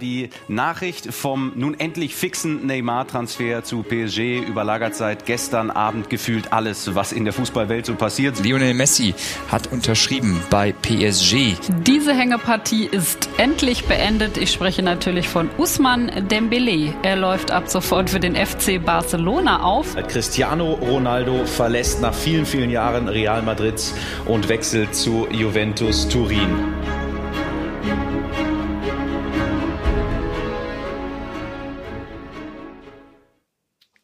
Die Nachricht vom nun endlich fixen Neymar-Transfer zu PSG überlagert seit gestern Abend gefühlt alles, was in der Fußballwelt so passiert. Lionel Messi hat unterschrieben bei PSG. Diese Hängepartie ist endlich beendet. Ich spreche natürlich von Usman Dembele. Er läuft ab sofort für den FC Barcelona auf. Cristiano Ronaldo verlässt nach vielen, vielen Jahren Real Madrid und wechselt zu Juventus Turin.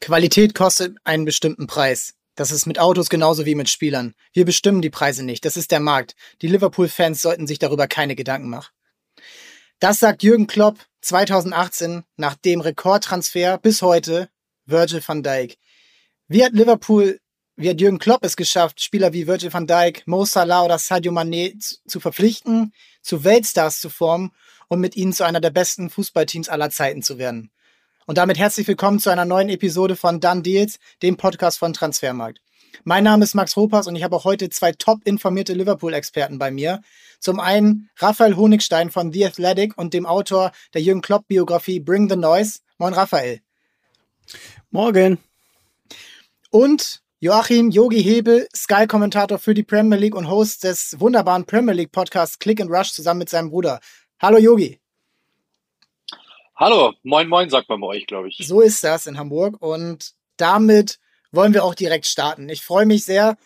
Qualität kostet einen bestimmten Preis. Das ist mit Autos genauso wie mit Spielern. Wir bestimmen die Preise nicht. Das ist der Markt. Die Liverpool-Fans sollten sich darüber keine Gedanken machen. Das sagt Jürgen Klopp 2018 nach dem Rekordtransfer bis heute Virgil van Dijk. Wie hat Liverpool, wie hat Jürgen Klopp es geschafft, Spieler wie Virgil van Dijk, Mo Salah oder Sadio Mané zu verpflichten, zu Weltstars zu formen und mit ihnen zu einer der besten Fußballteams aller Zeiten zu werden? Und damit herzlich willkommen zu einer neuen Episode von Done Deals, dem Podcast von Transfermarkt. Mein Name ist Max Ropas und ich habe auch heute zwei top informierte Liverpool-Experten bei mir. Zum einen Raphael Honigstein von The Athletic und dem Autor der Jürgen Klopp-Biografie Bring the Noise. Moin Raphael. Morgen. Und Joachim Yogi Hebel, Sky-Kommentator für die Premier League und Host des wunderbaren Premier League Podcasts Click and Rush zusammen mit seinem Bruder. Hallo Yogi. Hallo, moin moin, sagt man bei euch, glaube ich. So ist das in Hamburg und damit wollen wir auch direkt starten. Ich freue mich sehr,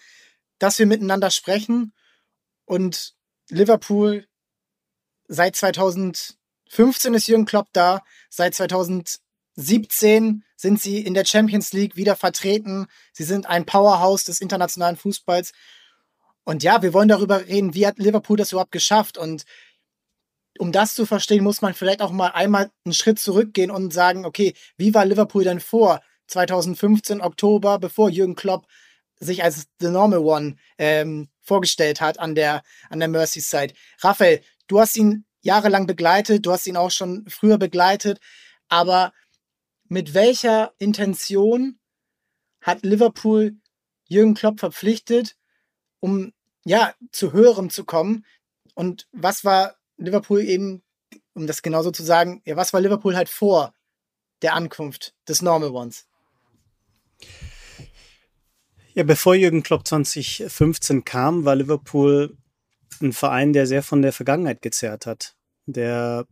dass wir miteinander sprechen und Liverpool seit 2015 ist Jürgen Klopp da, seit 2017 sind sie in der Champions League wieder vertreten. Sie sind ein Powerhouse des internationalen Fußballs. Und ja, wir wollen darüber reden, wie hat Liverpool das überhaupt geschafft und um das zu verstehen, muss man vielleicht auch mal einmal einen Schritt zurückgehen und sagen, okay, wie war Liverpool denn vor 2015 Oktober, bevor Jürgen Klopp sich als The Normal One ähm, vorgestellt hat an der, an der Merseyside. Raphael, du hast ihn jahrelang begleitet, du hast ihn auch schon früher begleitet, aber mit welcher Intention hat Liverpool Jürgen Klopp verpflichtet, um ja zu höherem zu kommen? Und was war Liverpool eben, um das genauso zu sagen, ja, was war Liverpool halt vor der Ankunft des Normal Ones? Ja, bevor Jürgen Klopp 2015 kam, war Liverpool ein Verein, der sehr von der Vergangenheit gezerrt hat, der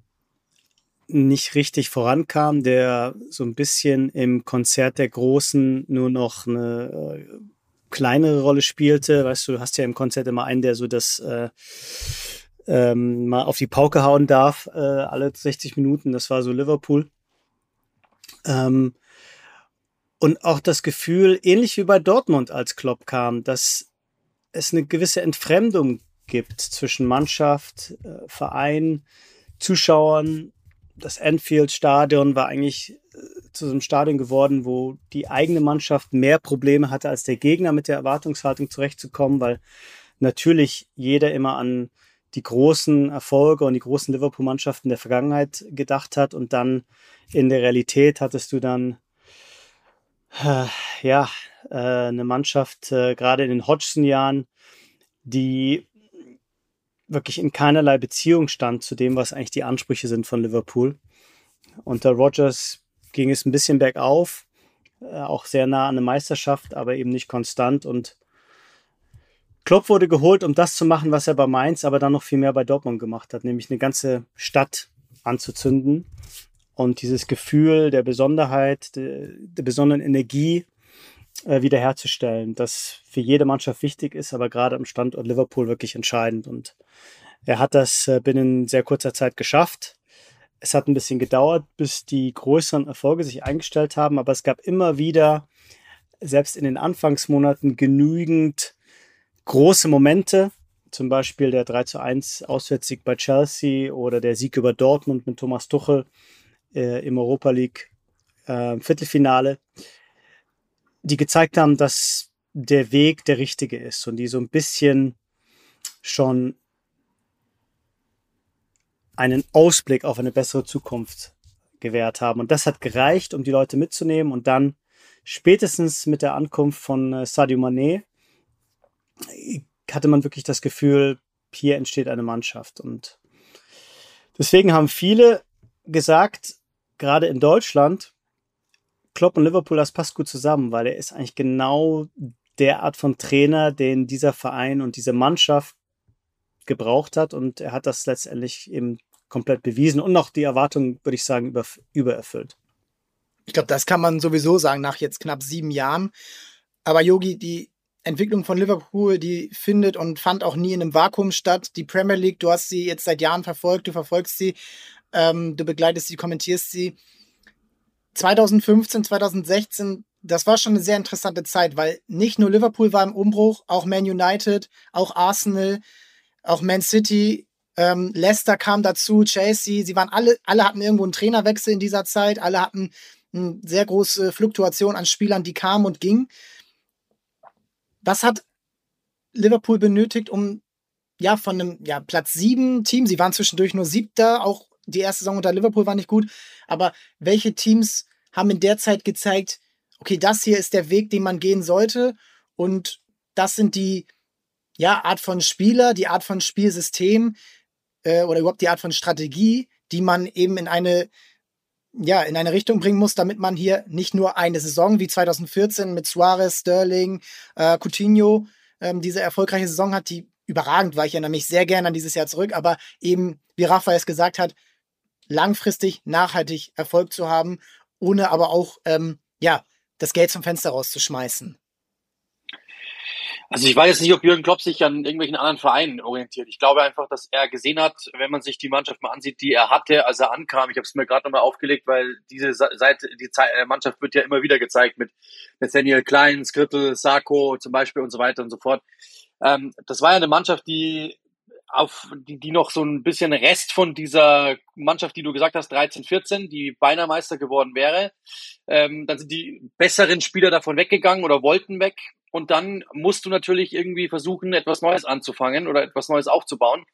nicht richtig vorankam, der so ein bisschen im Konzert der Großen nur noch eine äh, kleinere Rolle spielte. Weißt du, du hast ja im Konzert immer einen, der so das äh, ähm, mal auf die Pauke hauen darf, äh, alle 60 Minuten. Das war so Liverpool. Ähm, und auch das Gefühl, ähnlich wie bei Dortmund als Klopp kam, dass es eine gewisse Entfremdung gibt zwischen Mannschaft, äh, Verein, Zuschauern. Das Anfield-Stadion war eigentlich äh, zu so einem Stadion geworden, wo die eigene Mannschaft mehr Probleme hatte als der Gegner mit der Erwartungshaltung zurechtzukommen, weil natürlich jeder immer an die großen Erfolge und die großen Liverpool-Mannschaften der Vergangenheit gedacht hat und dann in der Realität hattest du dann äh, ja äh, eine Mannschaft äh, gerade in den Hodgson-Jahren, die wirklich in keinerlei Beziehung stand zu dem, was eigentlich die Ansprüche sind von Liverpool. Unter Rogers ging es ein bisschen bergauf, äh, auch sehr nah an eine Meisterschaft, aber eben nicht konstant und Klopp wurde geholt, um das zu machen, was er bei Mainz, aber dann noch viel mehr bei Dortmund gemacht hat, nämlich eine ganze Stadt anzuzünden und dieses Gefühl der Besonderheit, der, der besonderen Energie äh, wiederherzustellen, das für jede Mannschaft wichtig ist, aber gerade am Standort Liverpool wirklich entscheidend. Und er hat das äh, binnen sehr kurzer Zeit geschafft. Es hat ein bisschen gedauert, bis die größeren Erfolge sich eingestellt haben, aber es gab immer wieder, selbst in den Anfangsmonaten, genügend große Momente, zum Beispiel der 3 zu 1 Auswärtssieg bei Chelsea oder der Sieg über Dortmund mit Thomas Tuchel äh, im Europa League äh, Viertelfinale, die gezeigt haben, dass der Weg der richtige ist und die so ein bisschen schon einen Ausblick auf eine bessere Zukunft gewährt haben. Und das hat gereicht, um die Leute mitzunehmen. Und dann spätestens mit der Ankunft von äh, Sadio Mané hatte man wirklich das Gefühl, hier entsteht eine Mannschaft. Und deswegen haben viele gesagt, gerade in Deutschland, Klopp und Liverpool, das passt gut zusammen, weil er ist eigentlich genau der Art von Trainer, den dieser Verein und diese Mannschaft gebraucht hat. Und er hat das letztendlich eben komplett bewiesen und noch die Erwartungen, würde ich sagen, über, übererfüllt. Ich glaube, das kann man sowieso sagen nach jetzt knapp sieben Jahren. Aber Yogi, die Entwicklung von Liverpool, die findet und fand auch nie in einem Vakuum statt. Die Premier League, du hast sie jetzt seit Jahren verfolgt, du verfolgst sie, ähm, du begleitest sie, kommentierst sie. 2015, 2016, das war schon eine sehr interessante Zeit, weil nicht nur Liverpool war im Umbruch, auch Man United, auch Arsenal, auch Man City, ähm, Leicester kam dazu, Chelsea, sie waren alle, alle hatten irgendwo einen Trainerwechsel in dieser Zeit, alle hatten eine sehr große Fluktuation an Spielern, die kamen und gingen. Was hat Liverpool benötigt, um ja von einem ja, Platz sieben Team, sie waren zwischendurch nur siebter, auch die erste Saison unter Liverpool war nicht gut, aber welche Teams haben in der Zeit gezeigt, okay, das hier ist der Weg, den man gehen sollte und das sind die ja, Art von Spieler, die Art von Spielsystem äh, oder überhaupt die Art von Strategie, die man eben in eine ja, in eine Richtung bringen muss, damit man hier nicht nur eine Saison wie 2014 mit Suarez, Sterling, äh, Coutinho ähm, diese erfolgreiche Saison hat, die überragend war. Ich erinnere mich sehr gerne an dieses Jahr zurück, aber eben, wie Rafael es gesagt hat, langfristig nachhaltig Erfolg zu haben, ohne aber auch ähm, ja das Geld zum Fenster rauszuschmeißen. Also ich weiß jetzt nicht, ob Jürgen Klopp sich an irgendwelchen anderen Vereinen orientiert. Ich glaube einfach, dass er gesehen hat, wenn man sich die Mannschaft mal ansieht, die er hatte, als er ankam. Ich habe es mir gerade nochmal aufgelegt, weil diese Seite, die äh, Mannschaft wird ja immer wieder gezeigt mit Nathaniel Klein, Skrittel, Sarko zum Beispiel und so weiter und so fort. Ähm, das war ja eine Mannschaft, die auf die, die noch so ein bisschen Rest von dieser Mannschaft, die du gesagt hast, 13, 14, die beinahe Meister geworden wäre. Ähm, dann sind die besseren Spieler davon weggegangen oder wollten weg. Und dann musst du natürlich irgendwie versuchen, etwas Neues anzufangen oder etwas Neues aufzubauen.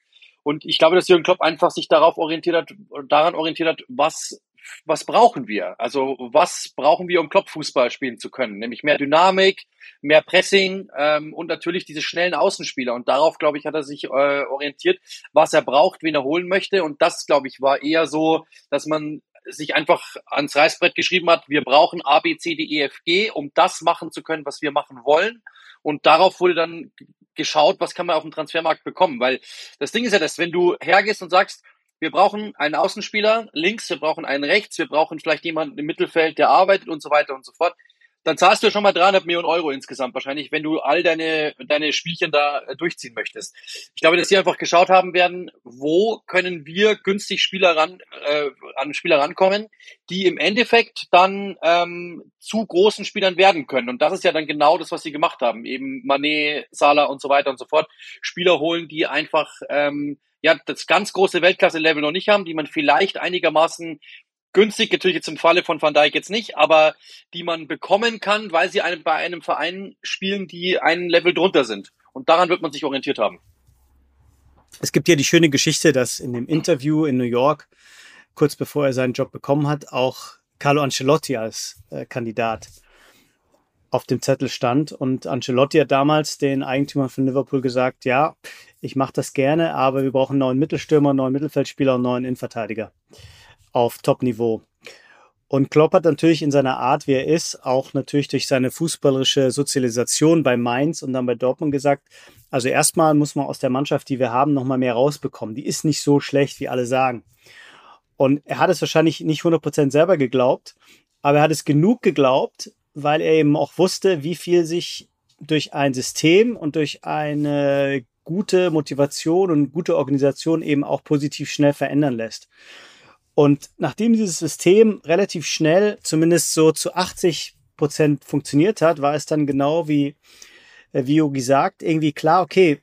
Und ich glaube, dass Jürgen Klopp einfach sich darauf orientiert hat, daran orientiert hat, was was brauchen wir? Also was brauchen wir, um Klopp-Fußball spielen zu können? Nämlich mehr Dynamik, mehr Pressing ähm, und natürlich diese schnellen Außenspieler. Und darauf, glaube ich, hat er sich äh, orientiert, was er braucht, wen er holen möchte. Und das, glaube ich, war eher so, dass man sich einfach ans Reißbrett geschrieben hat, wir brauchen A, B, C, D, E, F, G, um das machen zu können, was wir machen wollen. Und darauf wurde dann geschaut, was kann man auf dem Transfermarkt bekommen. Weil das Ding ist ja das, wenn du hergehst und sagst, wir brauchen einen Außenspieler links, wir brauchen einen rechts, wir brauchen vielleicht jemanden im Mittelfeld, der arbeitet und so weiter und so fort. Dann zahlst du schon mal 300 Millionen Euro insgesamt wahrscheinlich, wenn du all deine, deine Spielchen da äh, durchziehen möchtest. Ich glaube, dass sie einfach geschaut haben werden, wo können wir günstig Spieler ran, äh, an Spieler rankommen, die im Endeffekt dann ähm, zu großen Spielern werden können. Und das ist ja dann genau das, was sie gemacht haben. Eben Manet, Salah und so weiter und so fort. Spieler holen, die einfach ähm, ja das ganz große Weltklasse-Level noch nicht haben, die man vielleicht einigermaßen günstig, natürlich jetzt im Falle von Van Dijk jetzt nicht, aber die man bekommen kann, weil sie bei einem Verein spielen, die einen Level drunter sind. Und daran wird man sich orientiert haben. Es gibt ja die schöne Geschichte, dass in dem Interview in New York, kurz bevor er seinen Job bekommen hat, auch Carlo Ancelotti als äh, Kandidat auf dem Zettel stand. Und Ancelotti hat damals den Eigentümer von Liverpool gesagt, ja, ich mache das gerne, aber wir brauchen neuen Mittelstürmer, neuen Mittelfeldspieler und neuen Innenverteidiger auf Top-Niveau. Und Klopp hat natürlich in seiner Art, wie er ist, auch natürlich durch seine fußballerische Sozialisation bei Mainz und dann bei Dortmund gesagt, also erstmal muss man aus der Mannschaft, die wir haben, nochmal mehr rausbekommen. Die ist nicht so schlecht, wie alle sagen. Und er hat es wahrscheinlich nicht 100% selber geglaubt, aber er hat es genug geglaubt, weil er eben auch wusste, wie viel sich durch ein System und durch eine gute Motivation und gute Organisation eben auch positiv schnell verändern lässt. Und nachdem dieses System relativ schnell, zumindest so zu 80 Prozent funktioniert hat, war es dann genau wie, äh, wie Yogi sagt, irgendwie klar, okay,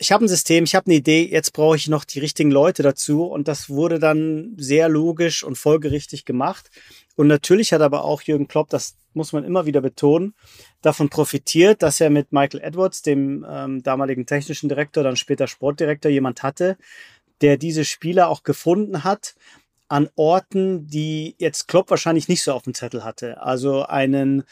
ich habe ein System, ich habe eine Idee, jetzt brauche ich noch die richtigen Leute dazu. Und das wurde dann sehr logisch und folgerichtig gemacht. Und natürlich hat aber auch Jürgen Klopp, das muss man immer wieder betonen, davon profitiert, dass er mit Michael Edwards, dem ähm, damaligen technischen Direktor, dann später Sportdirektor, jemand hatte, der diese Spieler auch gefunden hat an Orten, die jetzt Klopp wahrscheinlich nicht so auf dem Zettel hatte. Also einen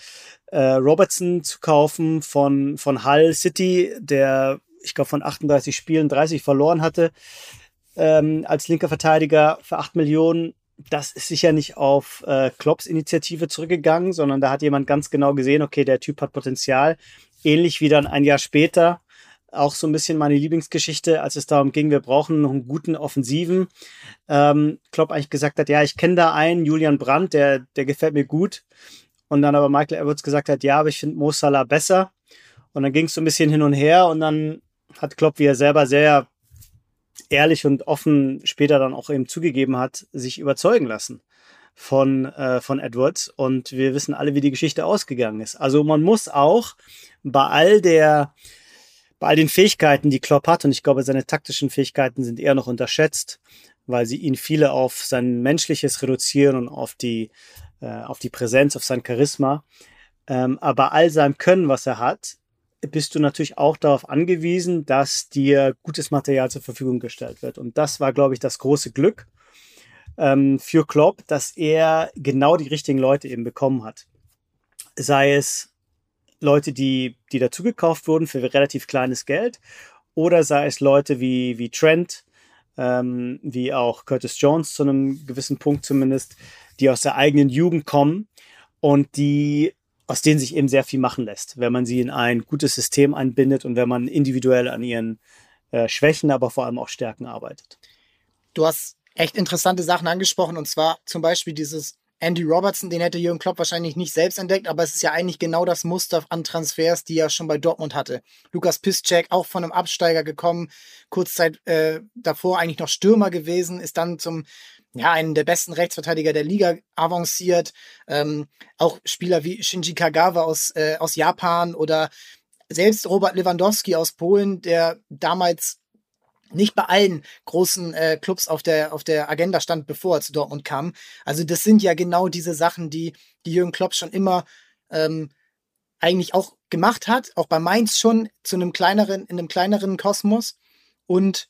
äh, Robertson zu kaufen von, von Hull City, der, ich glaube, von 38 Spielen 30 verloren hatte ähm, als linker Verteidiger für 8 Millionen. Das ist sicher nicht auf äh, Klopps Initiative zurückgegangen, sondern da hat jemand ganz genau gesehen, okay, der Typ hat Potenzial. Ähnlich wie dann ein Jahr später auch so ein bisschen meine Lieblingsgeschichte, als es darum ging, wir brauchen noch einen guten Offensiven. Ähm, Klopp eigentlich gesagt hat, ja, ich kenne da einen, Julian Brandt, der, der gefällt mir gut. Und dann aber Michael Edwards gesagt hat, ja, aber ich finde Mo Salah besser. Und dann ging es so ein bisschen hin und her und dann hat Klopp, wie er selber sehr ehrlich und offen später dann auch eben zugegeben hat, sich überzeugen lassen von, äh, von Edwards. Und wir wissen alle, wie die Geschichte ausgegangen ist. Also man muss auch bei all der, bei all den Fähigkeiten, die Klopp hat, und ich glaube, seine taktischen Fähigkeiten sind eher noch unterschätzt, weil sie ihn viele auf sein Menschliches reduzieren und auf die, äh, auf die Präsenz, auf sein Charisma. Ähm, aber all seinem Können, was er hat, bist du natürlich auch darauf angewiesen, dass dir gutes Material zur Verfügung gestellt wird. Und das war, glaube ich, das große Glück ähm, für Klopp, dass er genau die richtigen Leute eben bekommen hat. Sei es Leute, die, die dazugekauft wurden für relativ kleines Geld, oder sei es Leute wie, wie Trent, ähm, wie auch Curtis Jones zu einem gewissen Punkt zumindest, die aus der eigenen Jugend kommen und die aus denen sich eben sehr viel machen lässt, wenn man sie in ein gutes System einbindet und wenn man individuell an ihren äh, Schwächen, aber vor allem auch Stärken arbeitet. Du hast echt interessante Sachen angesprochen und zwar zum Beispiel dieses Andy Robertson, den hätte Jürgen Klopp wahrscheinlich nicht selbst entdeckt, aber es ist ja eigentlich genau das Muster an Transfers, die er schon bei Dortmund hatte. Lukas Piszczek, auch von einem Absteiger gekommen, kurz Zeit äh, davor eigentlich noch Stürmer gewesen, ist dann zum ja, einen der besten Rechtsverteidiger der Liga avanciert. Ähm, auch Spieler wie Shinji Kagawa aus, äh, aus Japan oder selbst Robert Lewandowski aus Polen, der damals nicht bei allen großen äh, Clubs auf der, auf der Agenda stand, bevor er zu Dortmund kam. Also das sind ja genau diese Sachen, die, die Jürgen Klopp schon immer ähm, eigentlich auch gemacht hat, auch bei Mainz schon zu einem kleineren, in einem kleineren Kosmos und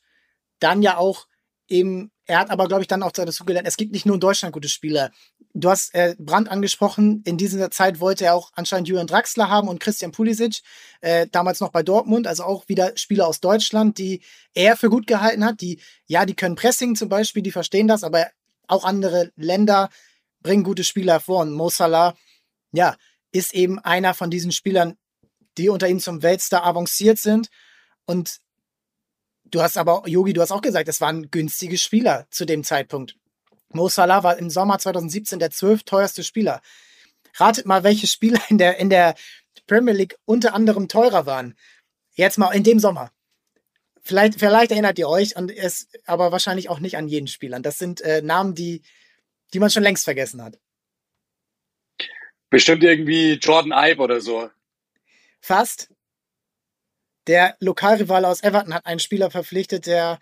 dann ja auch eben, er hat aber, glaube ich, dann auch dazu gelernt, es gibt nicht nur in Deutschland gute Spieler. Du hast äh, Brandt angesprochen, in dieser Zeit wollte er auch anscheinend Julian Draxler haben und Christian Pulisic, äh, damals noch bei Dortmund, also auch wieder Spieler aus Deutschland, die er für gut gehalten hat, die, ja, die können Pressing zum Beispiel, die verstehen das, aber auch andere Länder bringen gute Spieler hervor. Und Mo Salah, ja, ist eben einer von diesen Spielern, die unter ihnen zum Weltstar avanciert sind. Und Du hast aber, Yogi, du hast auch gesagt, es waren günstige Spieler zu dem Zeitpunkt. Mo Salah war im Sommer 2017 der zwölf teuerste Spieler. Ratet mal, welche Spieler in der, in der Premier League unter anderem teurer waren. Jetzt mal in dem Sommer. Vielleicht, vielleicht erinnert ihr euch, und es, aber wahrscheinlich auch nicht an jeden Spieler. Das sind äh, Namen, die, die man schon längst vergessen hat. Bestimmt irgendwie Jordan Ibe oder so. Fast. Der Lokalrivale aus Everton hat einen Spieler verpflichtet, der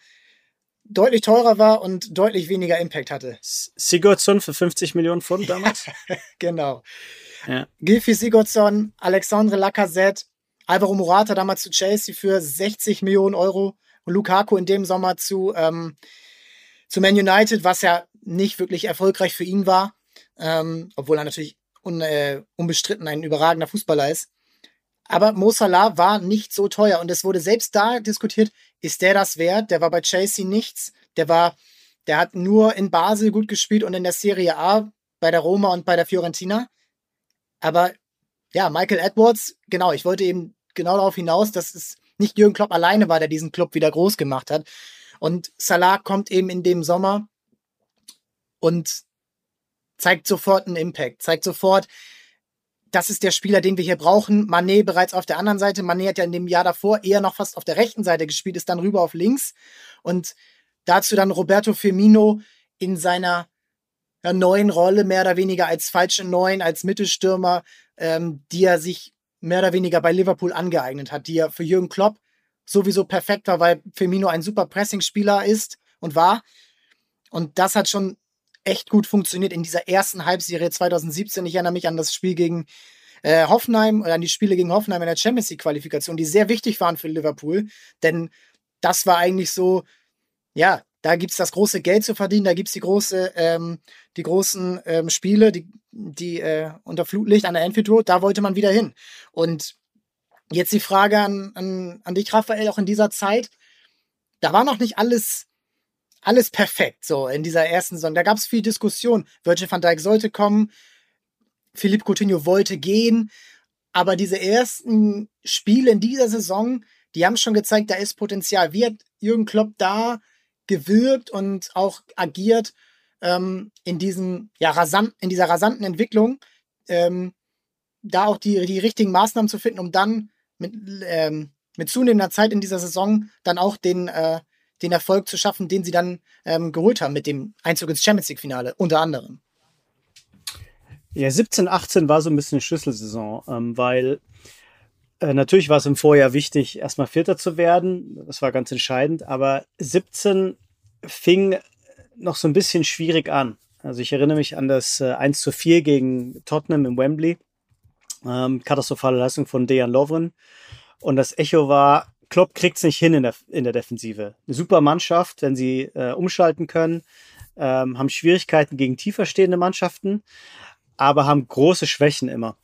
deutlich teurer war und deutlich weniger Impact hatte. Sigurdsson für 50 Millionen Pfund damals? genau. Ja. Gilfi Sigurdsson, Alexandre Lacazette, Alvaro Morata damals zu Chelsea für 60 Millionen Euro und Lukaku in dem Sommer zu, ähm, zu Man United, was ja nicht wirklich erfolgreich für ihn war, ähm, obwohl er natürlich un, äh, unbestritten ein überragender Fußballer ist. Aber Mo Salah war nicht so teuer und es wurde selbst da diskutiert, ist der das wert? Der war bei Chelsea nichts. Der war, der hat nur in Basel gut gespielt und in der Serie A bei der Roma und bei der Fiorentina. Aber ja, Michael Edwards, genau, ich wollte eben genau darauf hinaus, dass es nicht Jürgen Klopp alleine war, der diesen Club wieder groß gemacht hat. Und Salah kommt eben in dem Sommer und zeigt sofort einen Impact, zeigt sofort, das ist der Spieler, den wir hier brauchen. Manet bereits auf der anderen Seite. Manet hat ja in dem Jahr davor eher noch fast auf der rechten Seite gespielt, ist dann rüber auf links. Und dazu dann Roberto Firmino in seiner ja, neuen Rolle, mehr oder weniger als falsche Neun, als Mittelstürmer, ähm, die er sich mehr oder weniger bei Liverpool angeeignet hat, die er für Jürgen Klopp sowieso perfekt war, weil Firmino ein super Pressing-Spieler ist und war. Und das hat schon echt gut funktioniert in dieser ersten Halbserie 2017. Ich erinnere mich an das Spiel gegen äh, Hoffenheim oder an die Spiele gegen Hoffenheim in der Champions League Qualifikation, die sehr wichtig waren für Liverpool, denn das war eigentlich so, ja, da gibt es das große Geld zu verdienen, da gibt es die große, ähm, die großen ähm, Spiele, die, die äh, unter Flutlicht an der Enfield Road, da wollte man wieder hin. Und jetzt die Frage an, an, an dich, Raphael, auch in dieser Zeit, da war noch nicht alles alles perfekt, so in dieser ersten Saison. Da gab es viel Diskussion. Virgil van Dijk sollte kommen, Philippe Coutinho wollte gehen, aber diese ersten Spiele in dieser Saison, die haben schon gezeigt, da ist Potenzial. Wie hat Jürgen Klopp da gewirkt und auch agiert ähm, in diesem, ja, rasant, in dieser rasanten Entwicklung, ähm, da auch die, die richtigen Maßnahmen zu finden, um dann mit, ähm, mit zunehmender Zeit in dieser Saison dann auch den, äh, den Erfolg zu schaffen, den sie dann ähm, geholt haben mit dem Einzug ins Champions League-Finale, unter anderem. Ja, 17, 18 war so ein bisschen Schlüsselsaison, ähm, weil äh, natürlich war es im Vorjahr wichtig, erstmal Vierter zu werden. Das war ganz entscheidend, aber 17 fing noch so ein bisschen schwierig an. Also ich erinnere mich an das äh, 1 zu 4 gegen Tottenham im Wembley. Ähm, katastrophale Leistung von Dejan Lovren. Und das Echo war, Klopp kriegt es nicht hin in der, in der Defensive. Eine super Mannschaft, wenn sie äh, umschalten können, ähm, haben Schwierigkeiten gegen tiefer stehende Mannschaften, aber haben große Schwächen immer.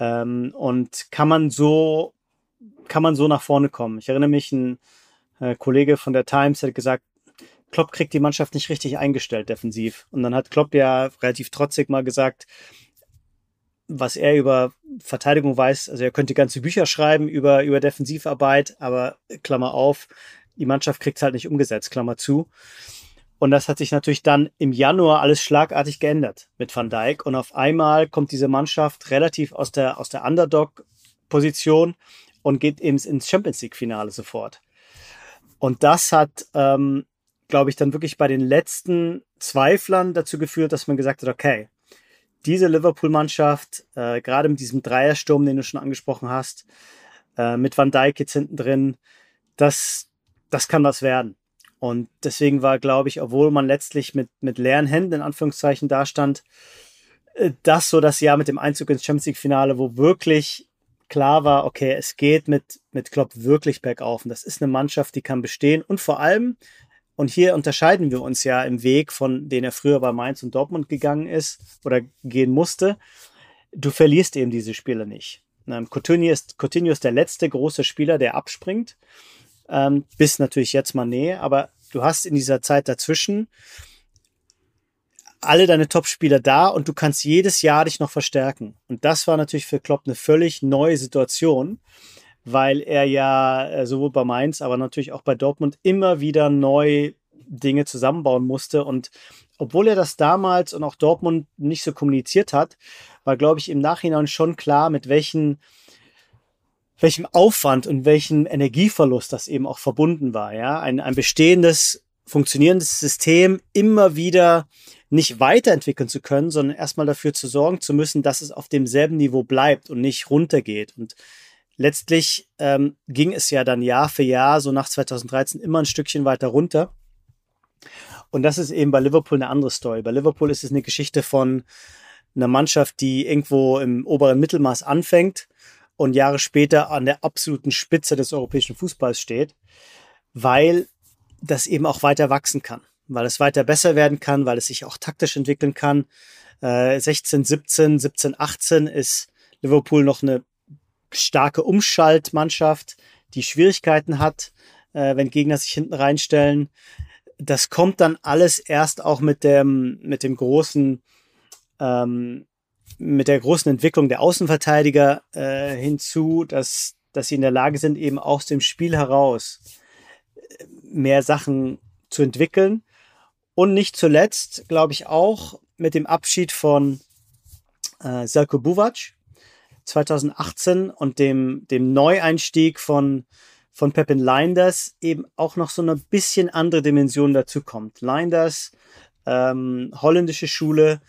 Ähm, und kann man so, kann man so nach vorne kommen. Ich erinnere mich, ein äh, Kollege von der Times hat gesagt, Klopp kriegt die Mannschaft nicht richtig eingestellt defensiv. Und dann hat Klopp ja relativ trotzig mal gesagt, was er über Verteidigung weiß, also er könnte ganze Bücher schreiben über, über Defensivarbeit, aber Klammer auf, die Mannschaft kriegt es halt nicht umgesetzt, Klammer zu. Und das hat sich natürlich dann im Januar alles schlagartig geändert mit Van Dijk. Und auf einmal kommt diese Mannschaft relativ aus der, aus der Underdog-Position und geht eben ins Champions League-Finale sofort. Und das hat, ähm, glaube ich, dann wirklich bei den letzten Zweiflern dazu geführt, dass man gesagt hat, okay, diese Liverpool-Mannschaft, äh, gerade mit diesem Dreiersturm, den du schon angesprochen hast, äh, mit Van Dijk jetzt hinten drin, das, das kann was werden. Und deswegen war, glaube ich, obwohl man letztlich mit, mit leeren Händen in Anführungszeichen dastand, äh, das so das Jahr mit dem Einzug ins Champions League-Finale, wo wirklich klar war, okay, es geht mit, mit Klopp wirklich bergauf. Und das ist eine Mannschaft, die kann bestehen. Und vor allem, und hier unterscheiden wir uns ja im Weg, von den er früher bei Mainz und Dortmund gegangen ist oder gehen musste. Du verlierst eben diese Spiele nicht. Ähm, Coutinho, ist, Coutinho ist der letzte große Spieler, der abspringt. Ähm, bis natürlich jetzt Mané, aber du hast in dieser Zeit dazwischen alle deine Top-Spieler da und du kannst jedes Jahr dich noch verstärken. Und das war natürlich für Klopp eine völlig neue Situation weil er ja äh, sowohl bei Mainz, aber natürlich auch bei Dortmund immer wieder neu Dinge zusammenbauen musste. Und obwohl er das damals und auch Dortmund nicht so kommuniziert hat, war, glaube ich, im Nachhinein schon klar, mit welchen welchem Aufwand und welchem Energieverlust das eben auch verbunden war. Ja, ein, ein bestehendes, funktionierendes System immer wieder nicht weiterentwickeln zu können, sondern erstmal dafür zu sorgen zu müssen, dass es auf demselben Niveau bleibt und nicht runtergeht. Und letztlich ähm, ging es ja dann Jahr für Jahr, so nach 2013, immer ein Stückchen weiter runter. Und das ist eben bei Liverpool eine andere Story. Bei Liverpool ist es eine Geschichte von einer Mannschaft, die irgendwo im oberen Mittelmaß anfängt und Jahre später an der absoluten Spitze des europäischen Fußballs steht, weil das eben auch weiter wachsen kann, weil es weiter besser werden kann, weil es sich auch taktisch entwickeln kann. Äh, 16, 17, 17, 18 ist Liverpool noch eine starke Umschaltmannschaft, die Schwierigkeiten hat, äh, wenn Gegner sich hinten reinstellen. Das kommt dann alles erst auch mit dem, mit dem großen, ähm, mit der großen Entwicklung der Außenverteidiger äh, hinzu, dass, dass sie in der Lage sind, eben aus dem Spiel heraus äh, mehr Sachen zu entwickeln. Und nicht zuletzt, glaube ich, auch mit dem Abschied von äh, Selko Buvac, 2018 und dem, dem Neueinstieg von, von Pepin Linders eben auch noch so eine bisschen andere Dimension dazu kommt. Linders, ähm, holländische Schule,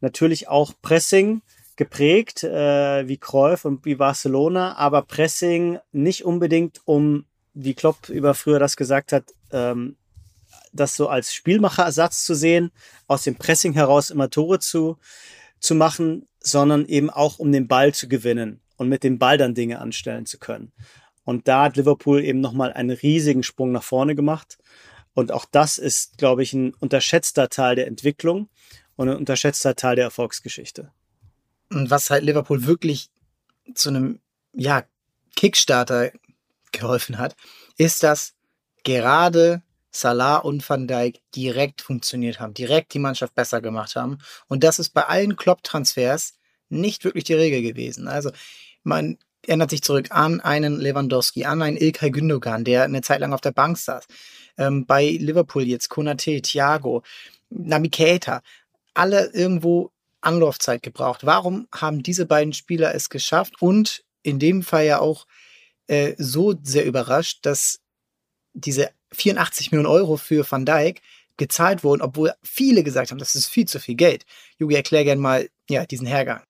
natürlich auch Pressing geprägt, äh, wie Cruyff und wie Barcelona, aber Pressing nicht unbedingt, um, wie Klopp über früher das gesagt hat, ähm, das so als Spielmacherersatz zu sehen, aus dem Pressing heraus immer Tore zu, zu machen, sondern eben auch um den Ball zu gewinnen und mit dem Ball dann Dinge anstellen zu können. Und da hat Liverpool eben nochmal einen riesigen Sprung nach vorne gemacht. Und auch das ist, glaube ich, ein unterschätzter Teil der Entwicklung und ein unterschätzter Teil der Erfolgsgeschichte. Und was halt Liverpool wirklich zu einem, ja, Kickstarter geholfen hat, ist, dass gerade Salah und Van Dijk direkt funktioniert haben, direkt die Mannschaft besser gemacht haben. Und das ist bei allen Klopp-Transfers nicht wirklich die Regel gewesen. Also man erinnert sich zurück an einen Lewandowski, an einen Ilkay Gündogan, der eine Zeit lang auf der Bank saß. Ähm, bei Liverpool jetzt Konate, Thiago, Nabi Keita, alle irgendwo Anlaufzeit gebraucht. Warum haben diese beiden Spieler es geschafft und in dem Fall ja auch äh, so sehr überrascht, dass diese 84 Millionen Euro für Van Dijk gezahlt wurden, obwohl viele gesagt haben, das ist viel zu viel Geld. Jugi, erklär gerne mal ja, diesen Hergang.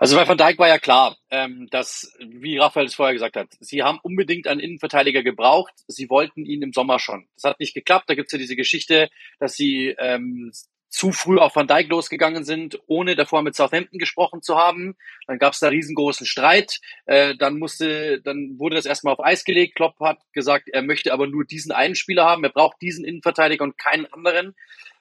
Also bei Van Dijk war ja klar, ähm, dass, wie Raphael es vorher gesagt hat, sie haben unbedingt einen Innenverteidiger gebraucht. Sie wollten ihn im Sommer schon. Das hat nicht geklappt. Da gibt's ja diese Geschichte, dass sie ähm, zu früh auf Van Dijk losgegangen sind, ohne davor mit Southampton gesprochen zu haben. Dann gab es da riesengroßen Streit. Äh, dann musste, dann wurde das erstmal auf Eis gelegt. Klopp hat gesagt, er möchte aber nur diesen einen Spieler haben. Er braucht diesen Innenverteidiger und keinen anderen.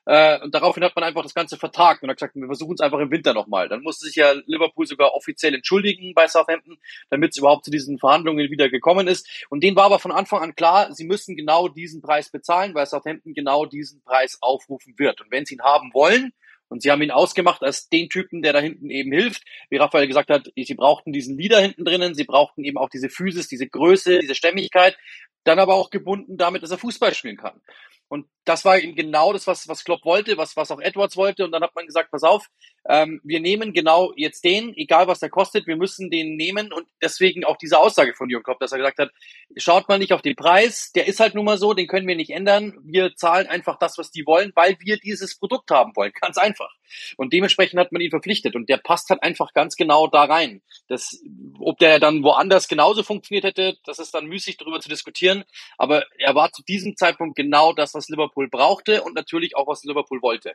Äh, und daraufhin hat man einfach das Ganze vertagt und hat gesagt, wir versuchen es einfach im Winter nochmal. Dann musste sich ja Liverpool sogar offiziell entschuldigen bei Southampton, damit es überhaupt zu diesen Verhandlungen wieder gekommen ist. Und denen war aber von Anfang an klar, sie müssen genau diesen Preis bezahlen, weil Southampton genau diesen Preis aufrufen wird. Und wenn sie ihn haben wollen, und sie haben ihn ausgemacht als den Typen, der da hinten eben hilft. Wie Raphael gesagt hat, sie brauchten diesen Leader hinten drinnen, sie brauchten eben auch diese Physis, diese Größe, diese Stämmigkeit, dann aber auch gebunden damit, dass er Fußball spielen kann. Und das war eben genau das, was, was Klopp wollte, was, was auch Edwards wollte. Und dann hat man gesagt, pass auf, ähm, wir nehmen genau jetzt den, egal was der kostet, wir müssen den nehmen. Und deswegen auch diese Aussage von Jürgen Klopp, dass er gesagt hat, schaut mal nicht auf den Preis, der ist halt nun mal so, den können wir nicht ändern. Wir zahlen einfach das, was die wollen, weil wir dieses Produkt haben wollen. Ganz einfach. Und dementsprechend hat man ihn verpflichtet. Und der passt halt einfach ganz genau da rein. Das, ob der dann woanders genauso funktioniert hätte, das ist dann müßig darüber zu diskutieren. Aber er war zu diesem Zeitpunkt genau das, was Liverpool brauchte und natürlich auch was Liverpool wollte.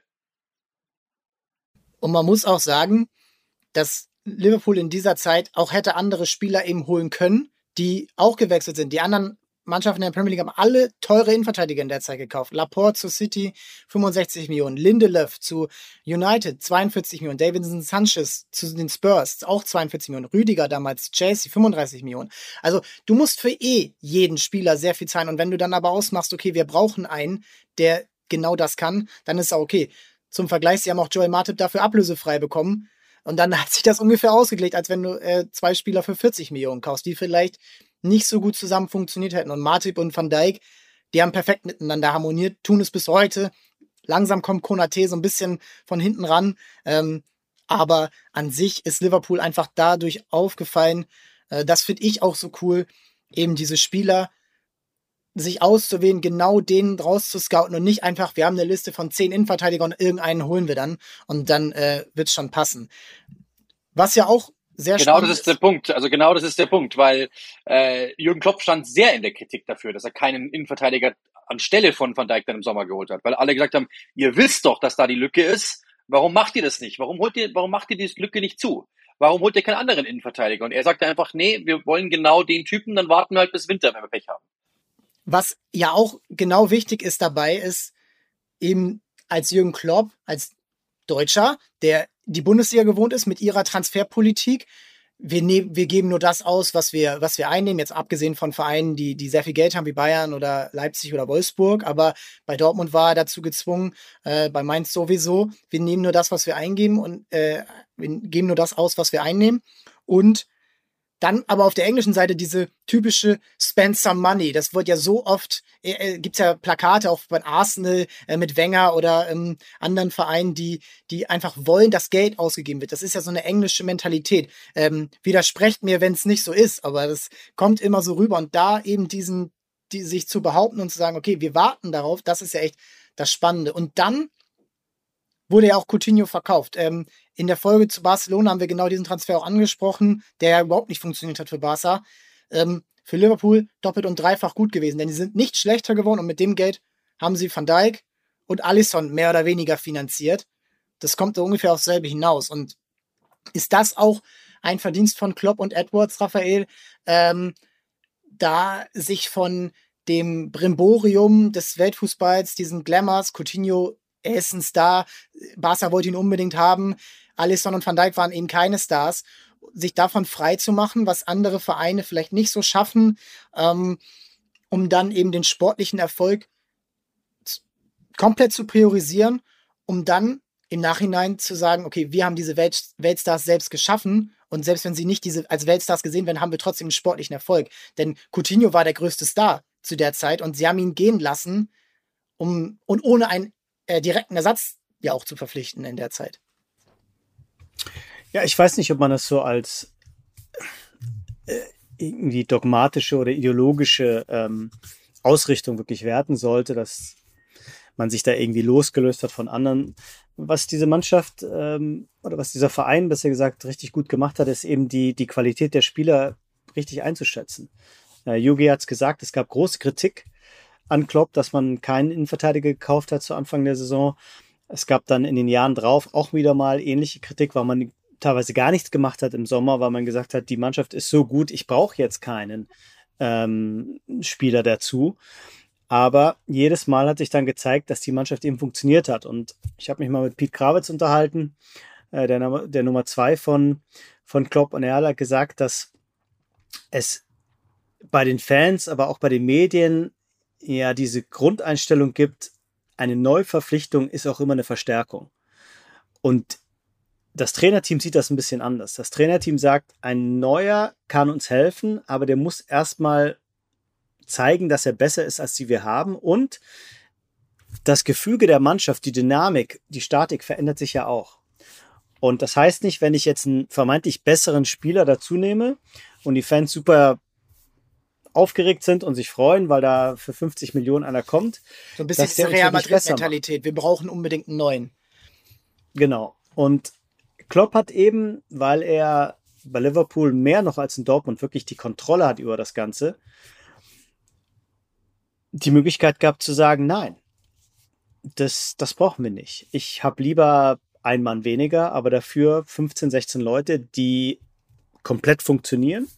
Und man muss auch sagen, dass Liverpool in dieser Zeit auch hätte andere Spieler eben holen können, die auch gewechselt sind. Die anderen Mannschaften in der Premier League haben alle teure Innenverteidiger in der Zeit gekauft. Laporte zu City 65 Millionen, Lindelöf zu United 42 Millionen, Davidson Sanchez zu den Spurs auch 42 Millionen, Rüdiger damals Chelsea 35 Millionen. Also du musst für eh jeden Spieler sehr viel zahlen und wenn du dann aber ausmachst, okay, wir brauchen einen, der genau das kann, dann ist auch okay. Zum Vergleich, sie haben auch Joel Martip dafür ablösefrei bekommen. Und dann hat sich das ungefähr ausgelegt, als wenn du äh, zwei Spieler für 40 Millionen kaufst, die vielleicht nicht so gut zusammen funktioniert hätten. Und Martip und Van Dijk, die haben perfekt miteinander harmoniert, tun es bis heute. Langsam kommt Konate so ein bisschen von hinten ran. Ähm, aber an sich ist Liverpool einfach dadurch aufgefallen. Äh, das finde ich auch so cool, eben diese Spieler sich auszuwählen, genau den rauszuscouten und nicht einfach, wir haben eine Liste von zehn Innenverteidigern und irgendeinen holen wir dann und dann äh, wird es schon passen. Was ja auch sehr genau das ist, der Punkt. Also genau das ist der Punkt, weil äh, Jürgen Klopp stand sehr in der Kritik dafür, dass er keinen Innenverteidiger anstelle von Van Dijk dann im Sommer geholt hat, weil alle gesagt haben, ihr wisst doch, dass da die Lücke ist. Warum macht ihr das nicht? Warum holt ihr, warum macht ihr diese Lücke nicht zu? Warum holt ihr keinen anderen Innenverteidiger? Und er sagte einfach, nee, wir wollen genau den Typen, dann warten wir halt bis Winter, wenn wir Pech haben. Was ja auch genau wichtig ist dabei, ist eben als Jürgen Klopp, als Deutscher, der die Bundesliga gewohnt ist mit ihrer Transferpolitik. Wir, ne wir geben nur das aus, was wir, was wir einnehmen, jetzt abgesehen von Vereinen, die, die sehr viel Geld haben, wie Bayern oder Leipzig oder Wolfsburg. Aber bei Dortmund war er dazu gezwungen, äh, bei Mainz sowieso. Wir nehmen nur das, was wir eingeben und äh, wir geben nur das aus, was wir einnehmen. Und dann aber auf der englischen Seite diese typische Spend some money. Das wird ja so oft, äh, äh gibt ja Plakate auch bei Arsenal äh, mit Wenger oder ähm, anderen Vereinen, die, die einfach wollen, dass Geld ausgegeben wird. Das ist ja so eine englische Mentalität. Ähm, widersprecht mir, wenn es nicht so ist, aber das kommt immer so rüber. Und da eben diesen, die, sich zu behaupten und zu sagen, okay, wir warten darauf, das ist ja echt das Spannende. Und dann wurde ja auch Coutinho verkauft. Ähm, in der Folge zu Barcelona haben wir genau diesen Transfer auch angesprochen, der ja überhaupt nicht funktioniert hat für Barca. Ähm, für Liverpool doppelt und dreifach gut gewesen, denn die sind nicht schlechter geworden und mit dem Geld haben sie Van Dijk und Alisson mehr oder weniger finanziert. Das kommt so ungefähr aufs selbe hinaus. Und ist das auch ein Verdienst von Klopp und Edwards, Raphael, ähm, da sich von dem Brimborium des Weltfußballs, diesen Glamours, Coutinho er ist ein Star, Barca wollte ihn unbedingt haben, Alisson und Van Dijk waren eben keine Stars, sich davon frei zu machen, was andere Vereine vielleicht nicht so schaffen, ähm, um dann eben den sportlichen Erfolg komplett zu priorisieren, um dann im Nachhinein zu sagen, okay, wir haben diese Welt Weltstars selbst geschaffen und selbst wenn sie nicht diese als Weltstars gesehen werden, haben wir trotzdem einen sportlichen Erfolg. Denn Coutinho war der größte Star zu der Zeit und sie haben ihn gehen lassen, um und ohne einen äh, direkten Ersatz ja auch zu verpflichten in der Zeit. Ja, ich weiß nicht, ob man das so als äh, irgendwie dogmatische oder ideologische ähm, Ausrichtung wirklich werten sollte, dass man sich da irgendwie losgelöst hat von anderen. Was diese Mannschaft ähm, oder was dieser Verein, besser gesagt, richtig gut gemacht hat, ist eben die, die Qualität der Spieler richtig einzuschätzen. Äh, Yugi hat es gesagt, es gab große Kritik an Klopp, dass man keinen Innenverteidiger gekauft hat zu Anfang der Saison. Es gab dann in den Jahren drauf auch wieder mal ähnliche Kritik, weil man teilweise gar nichts gemacht hat im Sommer, weil man gesagt hat, die Mannschaft ist so gut, ich brauche jetzt keinen ähm, Spieler dazu. Aber jedes Mal hat sich dann gezeigt, dass die Mannschaft eben funktioniert hat. Und ich habe mich mal mit Pete Krawitz unterhalten, äh, der, der Nummer zwei von, von Klopp. Und er hat gesagt, dass es bei den Fans, aber auch bei den Medien ja diese Grundeinstellung gibt, eine Neuverpflichtung ist auch immer eine Verstärkung. Und das Trainerteam sieht das ein bisschen anders. Das Trainerteam sagt, ein neuer kann uns helfen, aber der muss erstmal zeigen, dass er besser ist, als die wir haben. Und das Gefüge der Mannschaft, die Dynamik, die Statik verändert sich ja auch. Und das heißt nicht, wenn ich jetzt einen vermeintlich besseren Spieler dazu nehme und die Fans super aufgeregt sind und sich freuen, weil da für 50 Millionen einer kommt. So ein bisschen diese Real Madrid-Mentalität. Wir brauchen unbedingt einen neuen. Genau. Und Klopp hat eben, weil er bei Liverpool mehr noch als in Dortmund wirklich die Kontrolle hat über das Ganze, die Möglichkeit gehabt zu sagen, nein, das, das brauchen wir nicht. Ich habe lieber ein Mann weniger, aber dafür 15, 16 Leute, die komplett funktionieren.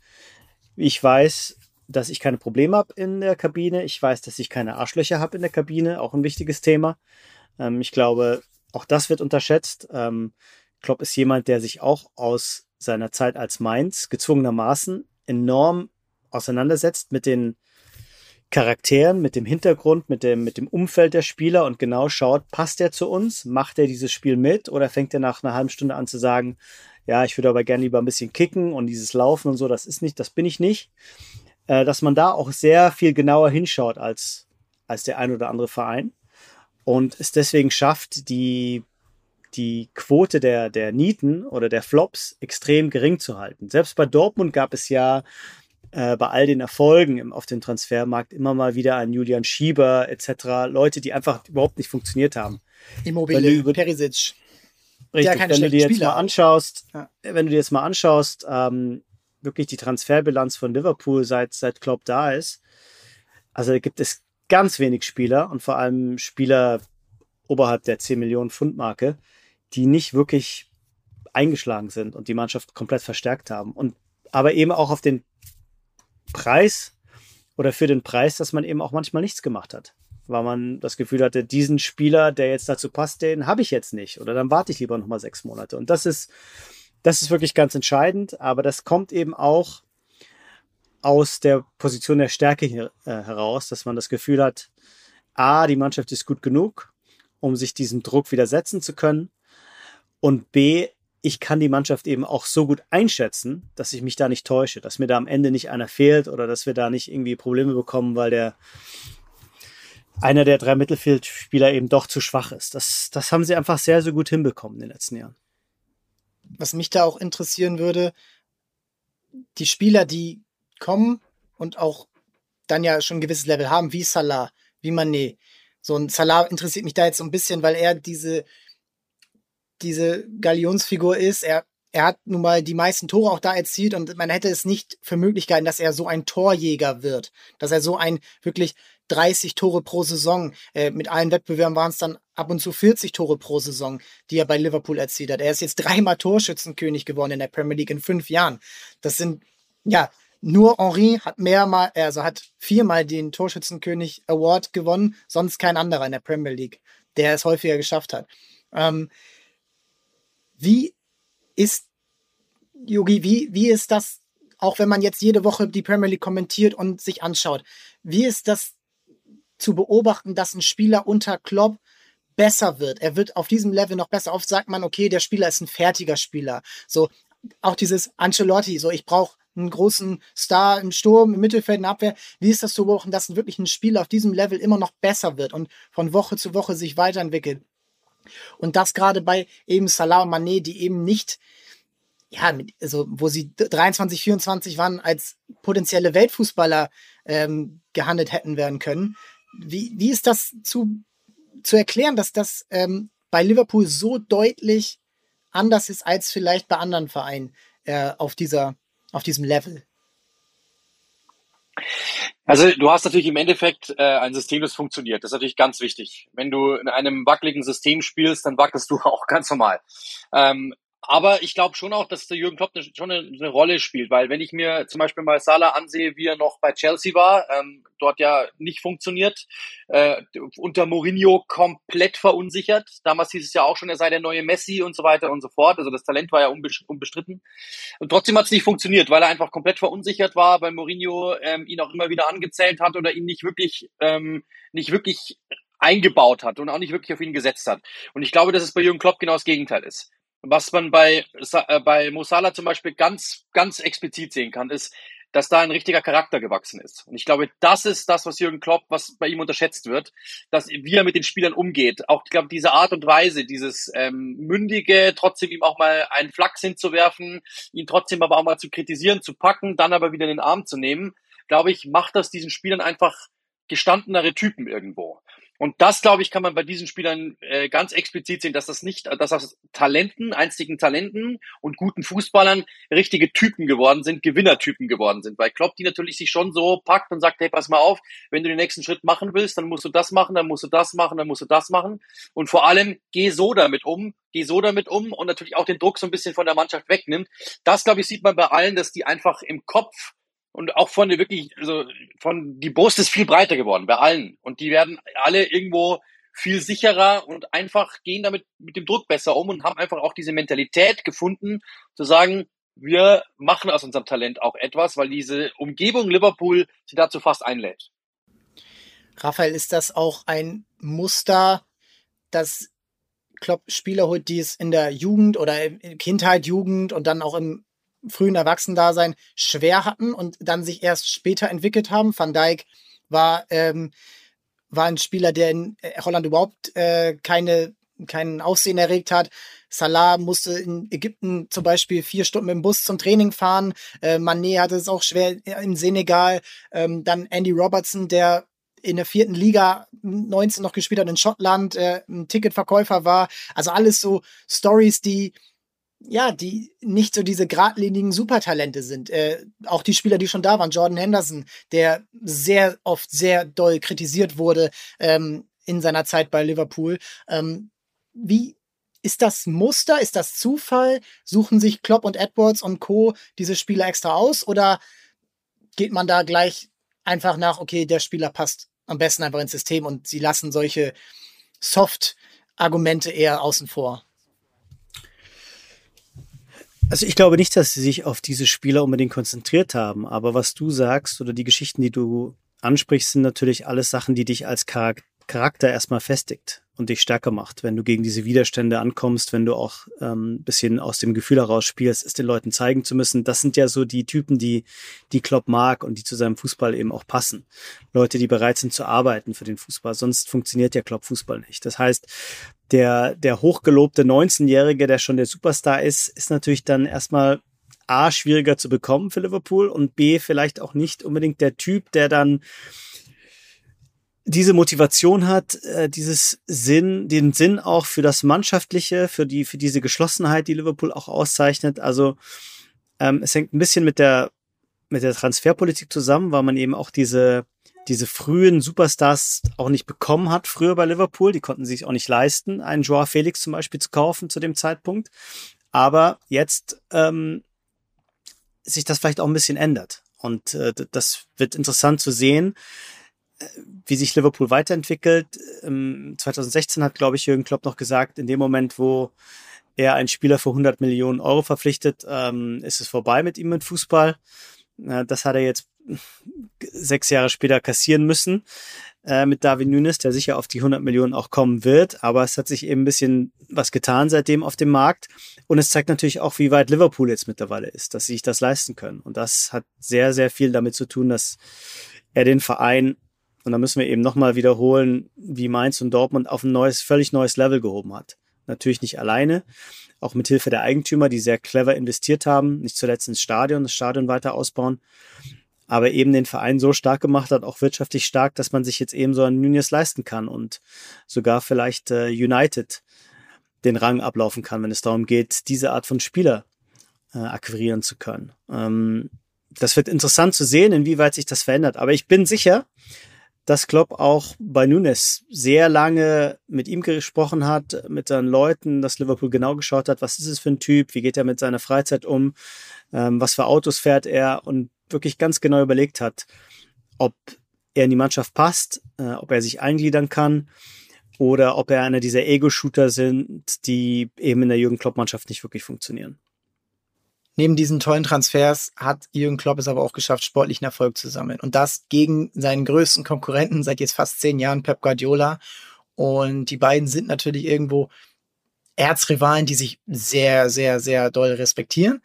Ich weiß, dass ich keine Probleme habe in der Kabine. Ich weiß, dass ich keine Arschlöcher habe in der Kabine, auch ein wichtiges Thema. Ähm, ich glaube, auch das wird unterschätzt. Ähm, Klopp ist jemand, der sich auch aus seiner Zeit als Mainz gezwungenermaßen enorm auseinandersetzt mit den Charakteren, mit dem Hintergrund, mit dem, mit dem Umfeld der Spieler und genau schaut, passt er zu uns? Macht er dieses Spiel mit oder fängt er nach einer halben Stunde an zu sagen, ja, ich würde aber gerne lieber ein bisschen kicken und dieses Laufen und so, das ist nicht, das bin ich nicht. Äh, dass man da auch sehr viel genauer hinschaut als, als der ein oder andere Verein und es deswegen schafft, die die Quote der, der Nieten oder der Flops extrem gering zu halten. Selbst bei Dortmund gab es ja äh, bei all den Erfolgen im, auf dem Transfermarkt immer mal wieder einen Julian Schieber etc. Leute, die einfach überhaupt nicht funktioniert haben. Immobilie, Perisic. Richtig, wenn du dir jetzt mal anschaust, ja. wenn du dir jetzt mal anschaust, ähm, wirklich die Transferbilanz von Liverpool seit, seit Klopp da ist, also gibt es ganz wenig Spieler und vor allem Spieler oberhalb der 10 Millionen Pfund Marke, die nicht wirklich eingeschlagen sind und die Mannschaft komplett verstärkt haben. Und aber eben auch auf den Preis oder für den Preis, dass man eben auch manchmal nichts gemacht hat. Weil man das Gefühl hatte, diesen Spieler, der jetzt dazu passt, den habe ich jetzt nicht. Oder dann warte ich lieber nochmal sechs Monate. Und das ist, das ist wirklich ganz entscheidend. Aber das kommt eben auch aus der Position der Stärke hier, äh, heraus, dass man das Gefühl hat, A, die Mannschaft ist gut genug, um sich diesem Druck widersetzen zu können. Und B, ich kann die Mannschaft eben auch so gut einschätzen, dass ich mich da nicht täusche, dass mir da am Ende nicht einer fehlt oder dass wir da nicht irgendwie Probleme bekommen, weil der einer der drei Mittelfeldspieler eben doch zu schwach ist. Das, das haben sie einfach sehr, sehr gut hinbekommen in den letzten Jahren. Was mich da auch interessieren würde, die Spieler, die kommen und auch dann ja schon ein gewisses Level haben, wie Salah, wie Mané. So ein Salah interessiert mich da jetzt so ein bisschen, weil er diese diese Galionsfigur ist. Er, er hat nun mal die meisten Tore auch da erzielt und man hätte es nicht für Möglichkeiten, dass er so ein Torjäger wird, dass er so ein wirklich 30 Tore pro Saison, äh, mit allen Wettbewerben waren es dann ab und zu 40 Tore pro Saison, die er bei Liverpool erzielt hat. Er ist jetzt dreimal Torschützenkönig geworden in der Premier League in fünf Jahren. Das sind, ja, nur Henri hat mehrmal, also hat viermal den Torschützenkönig Award gewonnen, sonst kein anderer in der Premier League, der es häufiger geschafft hat. Ähm, wie ist, Yogi, wie, wie ist das, auch wenn man jetzt jede Woche die Premier League kommentiert und sich anschaut, wie ist das zu beobachten, dass ein Spieler unter Klopp besser wird. Er wird auf diesem Level noch besser. Oft sagt man, okay, der Spieler ist ein fertiger Spieler. So, auch dieses Ancelotti, so, ich brauche einen großen Star im Sturm, im Mittelfeld, in der Abwehr. Wie ist das zu beobachten, dass wirklich ein Spieler auf diesem Level immer noch besser wird und von Woche zu Woche sich weiterentwickelt? Und das gerade bei eben Salah und Mané, die eben nicht, ja, also wo sie 23, 24 waren, als potenzielle Weltfußballer ähm, gehandelt hätten werden können. Wie, wie ist das zu, zu erklären, dass das ähm, bei Liverpool so deutlich anders ist als vielleicht bei anderen Vereinen äh, auf, dieser, auf diesem Level? Also du hast natürlich im Endeffekt äh, ein System, das funktioniert. Das ist natürlich ganz wichtig. Wenn du in einem wackeligen System spielst, dann wackelst du auch ganz normal. Ähm, aber ich glaube schon auch, dass der Jürgen Klopp ne, schon eine, eine, Rolle spielt, weil wenn ich mir zum Beispiel mal Salah ansehe, wie er noch bei Chelsea war, ähm, dort ja nicht funktioniert, äh, unter Mourinho komplett verunsichert. Damals hieß es ja auch schon, er sei der neue Messi und so weiter und so fort. Also das Talent war ja unbestritten. Und trotzdem hat es nicht funktioniert, weil er einfach komplett verunsichert war, weil Mourinho ähm, ihn auch immer wieder angezählt hat oder ihn nicht wirklich, ähm, nicht wirklich eingebaut hat und auch nicht wirklich auf ihn gesetzt hat. Und ich glaube, dass es bei Jürgen Klopp genau das Gegenteil ist. Was man bei, äh, bei Mosala zum Beispiel ganz, ganz explizit sehen kann, ist, dass da ein richtiger Charakter gewachsen ist. Und ich glaube, das ist das, was Jürgen Klopp, was bei ihm unterschätzt wird, dass wie er mit den Spielern umgeht. Auch, ich glaube, diese Art und Weise, dieses ähm, mündige, trotzdem ihm auch mal einen Flachs hinzuwerfen, ihn trotzdem aber auch mal zu kritisieren, zu packen, dann aber wieder in den Arm zu nehmen, glaube ich, macht das diesen Spielern einfach gestandenere Typen irgendwo. Und das, glaube ich, kann man bei diesen Spielern äh, ganz explizit sehen, dass das nicht, dass das Talenten, einstigen Talenten und guten Fußballern richtige Typen geworden sind, Gewinnertypen geworden sind. Weil Klopp die natürlich sich schon so packt und sagt, hey, pass mal auf, wenn du den nächsten Schritt machen willst, dann musst du das machen, dann musst du das machen, dann musst du das machen. Und vor allem, geh so damit um, geh so damit um und natürlich auch den Druck so ein bisschen von der Mannschaft wegnimmt. Das, glaube ich, sieht man bei allen, dass die einfach im Kopf und auch von der wirklich, also von die Brust ist viel breiter geworden bei allen. Und die werden alle irgendwo viel sicherer und einfach gehen damit mit dem Druck besser um und haben einfach auch diese Mentalität gefunden, zu sagen, wir machen aus unserem Talent auch etwas, weil diese Umgebung Liverpool sie dazu fast einlädt. Raphael, ist das auch ein Muster, dass Klopp Spieler holt, die es in der Jugend oder in Kindheit, Jugend und dann auch im frühen Erwachsenendasein schwer hatten und dann sich erst später entwickelt haben. Van Dijk war, ähm, war ein Spieler, der in äh, Holland überhaupt äh, keine, keinen Aussehen erregt hat. Salah musste in Ägypten zum Beispiel vier Stunden mit dem Bus zum Training fahren. Äh, Mané hatte es auch schwer in Senegal. Ähm, dann Andy Robertson, der in der vierten Liga 19 noch gespielt hat in Schottland, äh, ein Ticketverkäufer war. Also alles so Stories, die ja, die nicht so diese geradlinigen Supertalente sind. Äh, auch die Spieler, die schon da waren, Jordan Henderson, der sehr oft sehr doll kritisiert wurde ähm, in seiner Zeit bei Liverpool. Ähm, wie ist das Muster? Ist das Zufall? Suchen sich Klopp und Edwards und Co. diese Spieler extra aus? Oder geht man da gleich einfach nach, okay, der Spieler passt am besten einfach ins System und sie lassen solche Soft-Argumente eher außen vor? Also ich glaube nicht, dass sie sich auf diese Spieler unbedingt konzentriert haben, aber was du sagst oder die Geschichten, die du ansprichst, sind natürlich alles Sachen, die dich als Charakter erstmal festigt und dich stärker macht, wenn du gegen diese Widerstände ankommst, wenn du auch ähm, bisschen aus dem Gefühl heraus spielst, es den Leuten zeigen zu müssen. Das sind ja so die Typen, die die Klopp mag und die zu seinem Fußball eben auch passen. Leute, die bereit sind zu arbeiten für den Fußball. Sonst funktioniert ja Klopp Fußball nicht. Das heißt, der, der hochgelobte 19-Jährige, der schon der Superstar ist, ist natürlich dann erstmal A, schwieriger zu bekommen für Liverpool und B, vielleicht auch nicht unbedingt der Typ, der dann diese Motivation hat, äh, dieses Sinn, den Sinn auch für das Mannschaftliche, für die, für diese Geschlossenheit, die Liverpool auch auszeichnet. Also ähm, es hängt ein bisschen mit der mit der Transferpolitik zusammen, weil man eben auch diese diese frühen Superstars auch nicht bekommen hat früher bei Liverpool. Die konnten sich auch nicht leisten, einen Joao Felix zum Beispiel zu kaufen zu dem Zeitpunkt. Aber jetzt ähm, sich das vielleicht auch ein bisschen ändert. Und äh, das wird interessant zu sehen wie sich Liverpool weiterentwickelt. 2016 ähm, hat, glaube ich, Jürgen Klopp noch gesagt, in dem Moment, wo er einen Spieler für 100 Millionen Euro verpflichtet, ähm, ist es vorbei mit ihm mit Fußball. Äh, das hat er jetzt sechs Jahre später kassieren müssen äh, mit David Nunes, der sicher auf die 100 Millionen auch kommen wird. Aber es hat sich eben ein bisschen was getan seitdem auf dem Markt. Und es zeigt natürlich auch, wie weit Liverpool jetzt mittlerweile ist, dass sie sich das leisten können. Und das hat sehr, sehr viel damit zu tun, dass er den Verein, und da müssen wir eben nochmal wiederholen, wie Mainz und Dortmund auf ein neues, völlig neues Level gehoben hat. Natürlich nicht alleine, auch mit Hilfe der Eigentümer, die sehr clever investiert haben, nicht zuletzt ins Stadion, das Stadion weiter ausbauen, aber eben den Verein so stark gemacht hat, auch wirtschaftlich stark, dass man sich jetzt eben so einen Nunez leisten kann und sogar vielleicht äh, United den Rang ablaufen kann, wenn es darum geht, diese Art von Spieler äh, akquirieren zu können. Ähm, das wird interessant zu sehen, inwieweit sich das verändert. Aber ich bin sicher, dass Klopp auch bei Nunes sehr lange mit ihm gesprochen hat, mit seinen Leuten, dass Liverpool genau geschaut hat, was ist es für ein Typ, wie geht er mit seiner Freizeit um, ähm, was für Autos fährt er und wirklich ganz genau überlegt hat, ob er in die Mannschaft passt, äh, ob er sich eingliedern kann oder ob er einer dieser Ego-Shooter sind, die eben in der Jürgen Klopp-Mannschaft nicht wirklich funktionieren. Neben diesen tollen Transfers hat Jürgen Klopp es aber auch geschafft, sportlichen Erfolg zu sammeln. Und das gegen seinen größten Konkurrenten seit jetzt fast zehn Jahren, Pep Guardiola. Und die beiden sind natürlich irgendwo Erzrivalen, die sich sehr, sehr, sehr doll respektieren.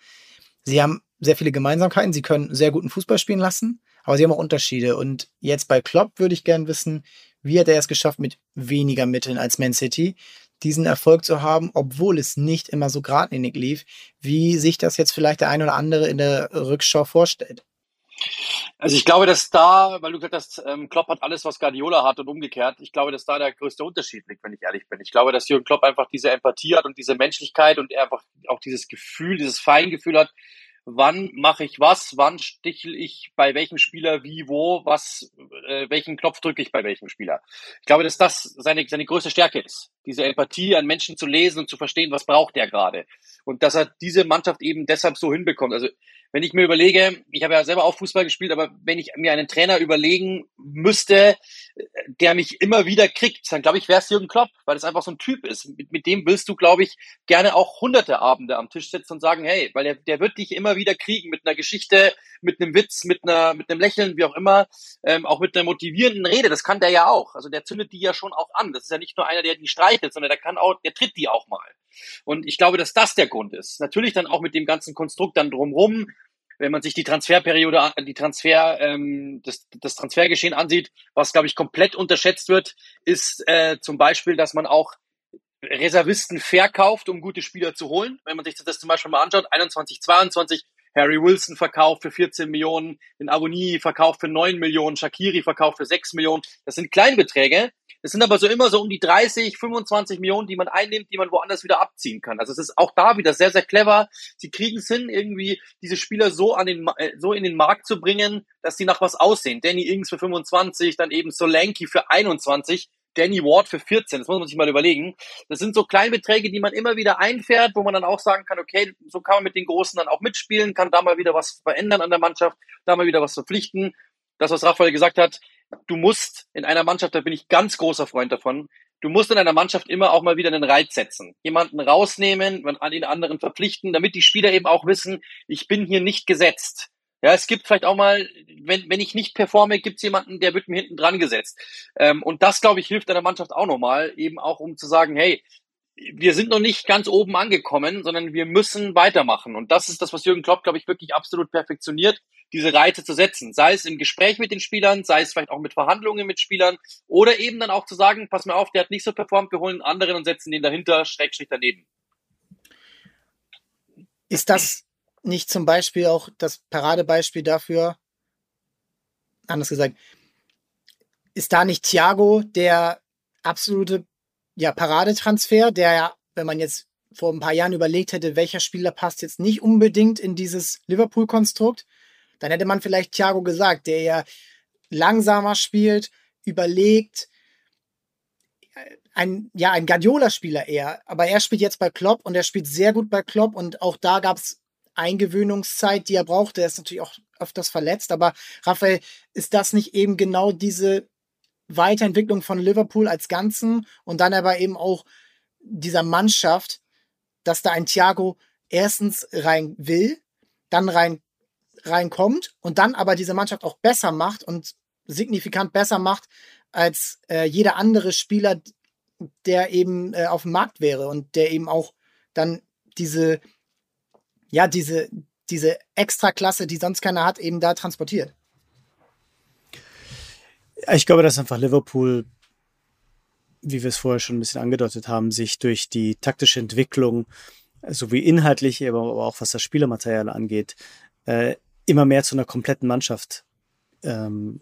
Sie haben sehr viele Gemeinsamkeiten. Sie können sehr guten Fußball spielen lassen, aber sie haben auch Unterschiede. Und jetzt bei Klopp würde ich gern wissen, wie hat er es geschafft, mit weniger Mitteln als Man City diesen Erfolg zu haben, obwohl es nicht immer so geradlinig lief, wie sich das jetzt vielleicht der ein oder andere in der Rückschau vorstellt. Also ich glaube, dass da, weil du gesagt hast, ähm, Klopp hat alles, was Guardiola hat und umgekehrt, ich glaube, dass da der größte Unterschied liegt, wenn ich ehrlich bin. Ich glaube, dass Jürgen Klopp einfach diese Empathie hat und diese Menschlichkeit und er einfach auch dieses Gefühl, dieses Feingefühl hat, wann mache ich was, wann stichel ich bei welchem Spieler wie, wo, was, äh, welchen Knopf drücke ich bei welchem Spieler. Ich glaube, dass das seine, seine größte Stärke ist, diese Empathie an Menschen zu lesen und zu verstehen, was braucht der gerade. Und dass er diese Mannschaft eben deshalb so hinbekommt. Also wenn ich mir überlege, ich habe ja selber auch Fußball gespielt, aber wenn ich mir einen Trainer überlegen müsste, der mich immer wieder kriegt, dann glaube ich, wäre es Jürgen Klopp, weil es einfach so ein Typ ist. Mit, mit dem willst du, glaube ich, gerne auch hunderte Abende am Tisch sitzen und sagen, hey, weil der, der wird dich immer wieder kriegen mit einer Geschichte, mit einem Witz, mit einer, mit einem Lächeln, wie auch immer, ähm, auch mit einer motivierenden Rede. Das kann der ja auch. Also der zündet die ja schon auch an. Das ist ja nicht nur einer, der die streitet, sondern der kann auch, der tritt die auch mal. Und ich glaube, dass das der Grund ist. Natürlich dann auch mit dem ganzen Konstrukt dann drumrum, wenn man sich die Transferperiode, die Transfer, ähm, das, das Transfergeschehen ansieht, was glaube ich komplett unterschätzt wird, ist äh, zum Beispiel, dass man auch Reservisten verkauft, um gute Spieler zu holen. Wenn man sich das zum Beispiel mal anschaut, 21, 22, Harry Wilson verkauft für 14 Millionen, den Abonnie verkauft für 9 Millionen, Shakiri verkauft für 6 Millionen. Das sind Kleinbeträge. Das sind aber so immer so um die 30, 25 Millionen, die man einnimmt, die man woanders wieder abziehen kann. Also es ist auch da wieder sehr, sehr clever. Sie kriegen es hin, irgendwie diese Spieler so an den, äh, so in den Markt zu bringen, dass sie nach was aussehen. Danny Ings für 25, dann eben Solanke für 21. Danny Ward für 14. Das muss man sich mal überlegen. Das sind so Kleinbeträge, die man immer wieder einfährt, wo man dann auch sagen kann, okay, so kann man mit den Großen dann auch mitspielen, kann da mal wieder was verändern an der Mannschaft, da mal wieder was verpflichten. Das, was Raphael gesagt hat, du musst in einer Mannschaft, da bin ich ganz großer Freund davon, du musst in einer Mannschaft immer auch mal wieder einen Reiz setzen. Jemanden rausnehmen, an den anderen verpflichten, damit die Spieler eben auch wissen, ich bin hier nicht gesetzt. Ja, es gibt vielleicht auch mal, wenn, wenn ich nicht performe, gibt es jemanden, der wird mir hinten dran gesetzt. Ähm, und das, glaube ich, hilft einer Mannschaft auch nochmal, eben auch um zu sagen, hey, wir sind noch nicht ganz oben angekommen, sondern wir müssen weitermachen. Und das ist das, was Jürgen Klopp, glaube ich, wirklich absolut perfektioniert, diese Reize zu setzen. Sei es im Gespräch mit den Spielern, sei es vielleicht auch mit Verhandlungen mit Spielern oder eben dann auch zu sagen, pass mal auf, der hat nicht so performt, wir holen einen anderen und setzen den dahinter, schrägstrich daneben. Ist das nicht zum Beispiel auch das Paradebeispiel dafür, anders gesagt, ist da nicht Thiago der absolute ja, Paradetransfer, der ja, wenn man jetzt vor ein paar Jahren überlegt hätte, welcher Spieler passt jetzt nicht unbedingt in dieses Liverpool-Konstrukt, dann hätte man vielleicht Thiago gesagt, der ja langsamer spielt, überlegt, ein, ja, ein Guardiola-Spieler eher. Aber er spielt jetzt bei Klopp und er spielt sehr gut bei Klopp und auch da gab es Eingewöhnungszeit, die er brauchte. Er ist natürlich auch öfters verletzt, aber Raphael, ist das nicht eben genau diese Weiterentwicklung von Liverpool als Ganzen und dann aber eben auch dieser Mannschaft, dass da ein Thiago erstens rein will, dann rein reinkommt und dann aber diese Mannschaft auch besser macht und signifikant besser macht als äh, jeder andere Spieler, der eben äh, auf dem Markt wäre und der eben auch dann diese, ja, diese, diese Extraklasse, die sonst keiner hat, eben da transportiert. Ich glaube, dass einfach Liverpool, wie wir es vorher schon ein bisschen angedeutet haben, sich durch die taktische Entwicklung sowie inhaltlich, aber auch was das Spielermaterial angeht, äh, immer mehr zu einer kompletten Mannschaft ähm,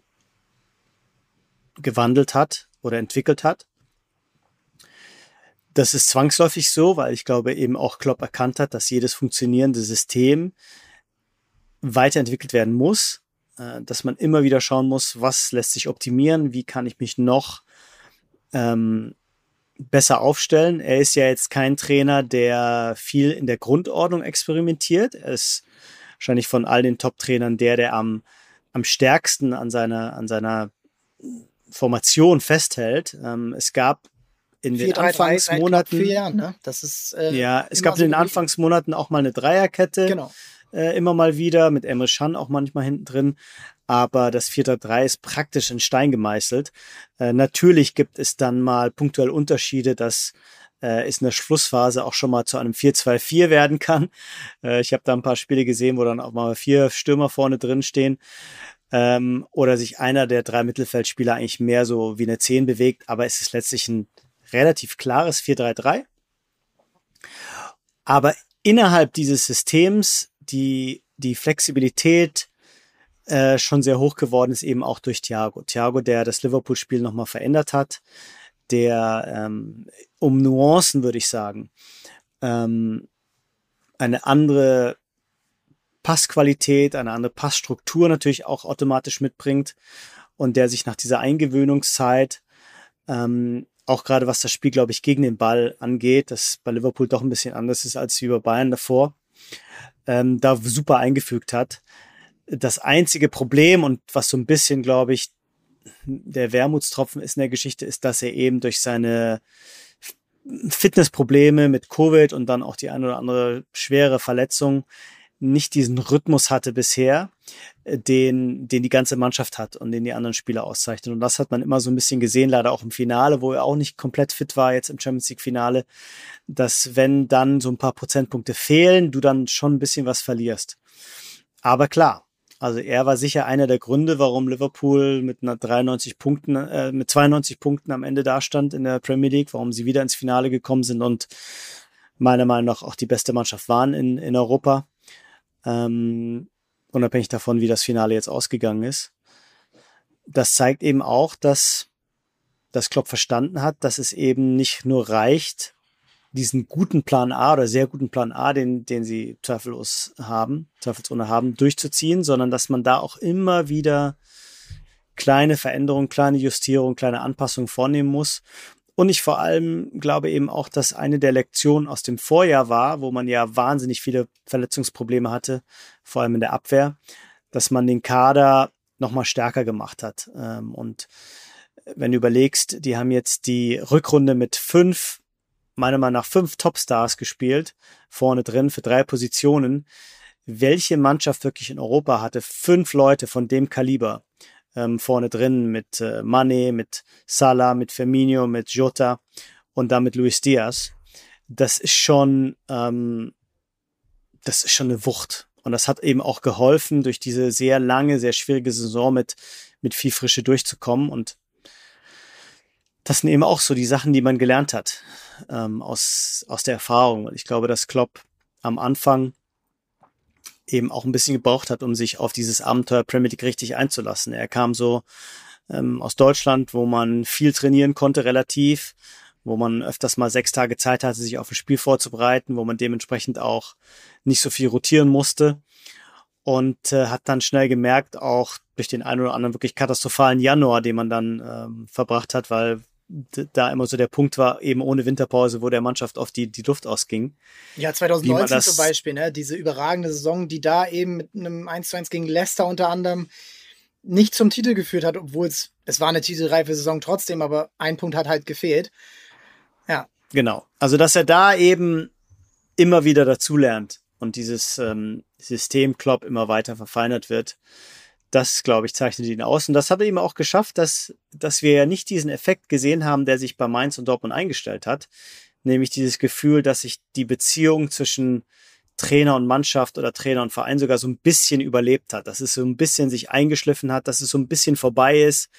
gewandelt hat oder entwickelt hat. Das ist zwangsläufig so, weil ich glaube eben auch Klopp erkannt hat, dass jedes funktionierende System weiterentwickelt werden muss, äh, dass man immer wieder schauen muss, was lässt sich optimieren, wie kann ich mich noch ähm, besser aufstellen. Er ist ja jetzt kein Trainer, der viel in der Grundordnung experimentiert. Er ist wahrscheinlich von all den Top-Trainern der, der am, am stärksten an seiner, an seiner Formation festhält. Ähm, es gab in den 4, Anfangsmonaten. Vier Jahren, ne? Das ist, äh, ja, es gab so in den Anfangsmonaten auch mal eine Dreierkette. Genau. Äh, immer mal wieder, mit Emre Can auch manchmal hinten drin. Aber das 4-3 ist praktisch in Stein gemeißelt. Äh, natürlich gibt es dann mal punktuell Unterschiede, dass äh, es in der Schlussphase auch schon mal zu einem 4-2-4 werden kann. Äh, ich habe da ein paar Spiele gesehen, wo dann auch mal vier Stürmer vorne drin stehen ähm, oder sich einer der drei Mittelfeldspieler eigentlich mehr so wie eine 10 bewegt, aber es ist letztlich ein relativ klares 4-3-3. Aber innerhalb dieses Systems die, die Flexibilität äh, schon sehr hoch geworden ist, eben auch durch Thiago. Thiago, der das Liverpool-Spiel nochmal verändert hat, der ähm, um Nuancen, würde ich sagen, ähm, eine andere Passqualität, eine andere Passstruktur natürlich auch automatisch mitbringt und der sich nach dieser Eingewöhnungszeit ähm, auch gerade was das Spiel, glaube ich, gegen den Ball angeht, das bei Liverpool doch ein bisschen anders ist als wie bei Bayern davor, ähm, da super eingefügt hat. Das einzige Problem und was so ein bisschen, glaube ich, der Wermutstropfen ist in der Geschichte, ist, dass er eben durch seine Fitnessprobleme mit Covid und dann auch die eine oder andere schwere Verletzung nicht diesen Rhythmus hatte bisher, den, den die ganze Mannschaft hat und den die anderen Spieler auszeichnen. Und das hat man immer so ein bisschen gesehen, leider auch im Finale, wo er auch nicht komplett fit war, jetzt im Champions League Finale, dass wenn dann so ein paar Prozentpunkte fehlen, du dann schon ein bisschen was verlierst. Aber klar, also er war sicher einer der Gründe, warum Liverpool mit einer 93 Punkten, äh, mit 92 Punkten am Ende dastand in der Premier League, warum sie wieder ins Finale gekommen sind und meiner Meinung nach auch die beste Mannschaft waren in, in Europa ähm, unabhängig davon, wie das Finale jetzt ausgegangen ist. Das zeigt eben auch, dass das Klopp verstanden hat, dass es eben nicht nur reicht, diesen guten Plan A oder sehr guten Plan A, den, den sie zweifellos haben, zweifelsohne haben, durchzuziehen, sondern dass man da auch immer wieder kleine Veränderungen, kleine Justierungen, kleine Anpassungen vornehmen muss. Und ich vor allem glaube eben auch, dass eine der Lektionen aus dem Vorjahr war, wo man ja wahnsinnig viele Verletzungsprobleme hatte, vor allem in der Abwehr, dass man den Kader nochmal stärker gemacht hat. Ähm, und wenn du überlegst, die haben jetzt die Rückrunde mit fünf, meiner Meinung nach fünf Topstars gespielt, vorne drin für drei Positionen. Welche Mannschaft wirklich in Europa hatte fünf Leute von dem Kaliber? Ähm, vorne drin mit äh, Mane, mit Salah, mit Firmino, mit Jota und dann mit Luis Diaz. Das ist schon, ähm, das ist schon eine Wucht. Und das hat eben auch geholfen, durch diese sehr lange, sehr schwierige Saison mit, mit viel Frische durchzukommen. Und das sind eben auch so die Sachen, die man gelernt hat ähm, aus, aus der Erfahrung. Und ich glaube, dass Klopp am Anfang eben auch ein bisschen gebraucht hat, um sich auf dieses Abenteuer Premier League richtig einzulassen. Er kam so ähm, aus Deutschland, wo man viel trainieren konnte relativ, wo man öfters mal sechs Tage Zeit hatte, sich auf ein Spiel vorzubereiten, wo man dementsprechend auch nicht so viel rotieren musste und äh, hat dann schnell gemerkt, auch durch den einen oder anderen wirklich katastrophalen Januar, den man dann ähm, verbracht hat, weil da immer so der Punkt war, eben ohne Winterpause, wo der Mannschaft oft die, die Luft ausging. Ja, 2019 zum Beispiel, ne? diese überragende Saison, die da eben mit einem 1 zu 1 gegen Leicester unter anderem nicht zum Titel geführt hat, obwohl es, es war eine titelreife Saison trotzdem, aber ein Punkt hat halt gefehlt. Ja. Genau. Also, dass er da eben immer wieder dazulernt und dieses ähm, System Klopp immer weiter verfeinert wird. Das, glaube ich, zeichnet ihn aus. Und das hat er ihm auch geschafft, dass, dass wir ja nicht diesen Effekt gesehen haben, der sich bei Mainz und Dortmund eingestellt hat. Nämlich dieses Gefühl, dass sich die Beziehung zwischen Trainer und Mannschaft oder Trainer und Verein sogar so ein bisschen überlebt hat, dass es so ein bisschen sich eingeschliffen hat, dass es so ein bisschen vorbei ist,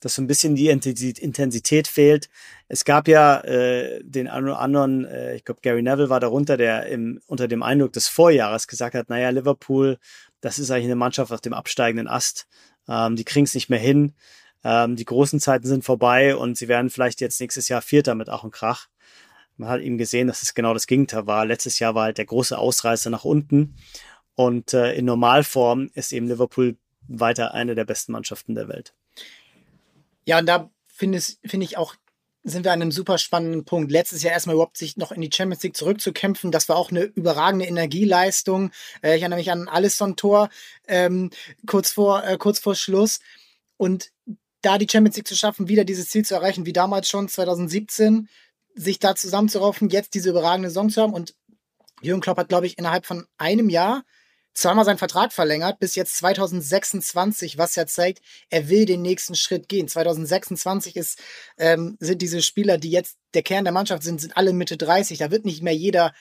dass so ein bisschen die Intensität fehlt. Es gab ja äh, den anderen, äh, ich glaube Gary Neville war darunter, der im, unter dem Eindruck des Vorjahres gesagt hat, naja, Liverpool, das ist eigentlich eine Mannschaft auf dem absteigenden Ast. Ähm, die kriegen es nicht mehr hin. Ähm, die großen Zeiten sind vorbei und sie werden vielleicht jetzt nächstes Jahr Vierter mit Ach und Krach. Man hat eben gesehen, dass es genau das Gegenteil war. Letztes Jahr war halt der große Ausreißer nach unten. Und äh, in Normalform ist eben Liverpool weiter eine der besten Mannschaften der Welt. Ja, und da finde find ich auch, sind wir an einem super spannenden Punkt. Letztes Jahr erstmal überhaupt sich noch in die Champions League zurückzukämpfen, das war auch eine überragende Energieleistung. Äh, ich erinnere mich an Alisson-Tor ähm, kurz, vor, äh, kurz vor Schluss. Und da die Champions League zu schaffen, wieder dieses Ziel zu erreichen, wie damals schon 2017, sich da zusammenzuraufen, jetzt diese überragende Saison zu haben. Und Jürgen Klopp hat, glaube ich, innerhalb von einem Jahr zweimal seinen Vertrag verlängert, bis jetzt 2026, was ja zeigt, er will den nächsten Schritt gehen. 2026 ist, ähm, sind diese Spieler, die jetzt der Kern der Mannschaft sind, sind alle Mitte 30. Da wird nicht mehr jeder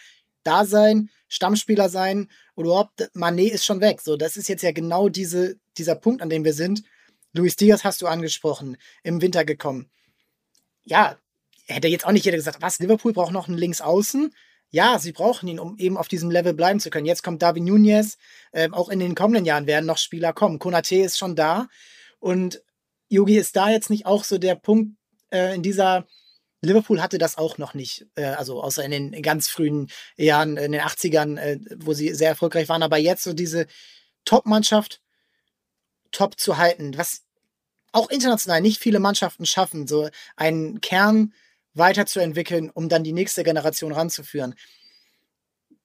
da sein, Stammspieler sein oder überhaupt, Manet ist schon weg. So, das ist jetzt ja genau diese, dieser Punkt, an dem wir sind. Luis Diaz hast du angesprochen, im Winter gekommen. Ja, hätte jetzt auch nicht jeder gesagt, was, Liverpool braucht noch einen Linksaußen? Ja, sie brauchen ihn, um eben auf diesem Level bleiben zu können. Jetzt kommt David Nunez, äh, auch in den kommenden Jahren werden noch Spieler kommen. Konate ist schon da und Yogi ist da jetzt nicht auch so der Punkt äh, in dieser Liverpool hatte das auch noch nicht, äh, also außer in den ganz frühen Jahren, in den 80ern, äh, wo sie sehr erfolgreich waren, aber jetzt so diese Top-Mannschaft top zu halten, was auch international nicht viele Mannschaften schaffen, so einen Kern weiterzuentwickeln, um dann die nächste Generation ranzuführen.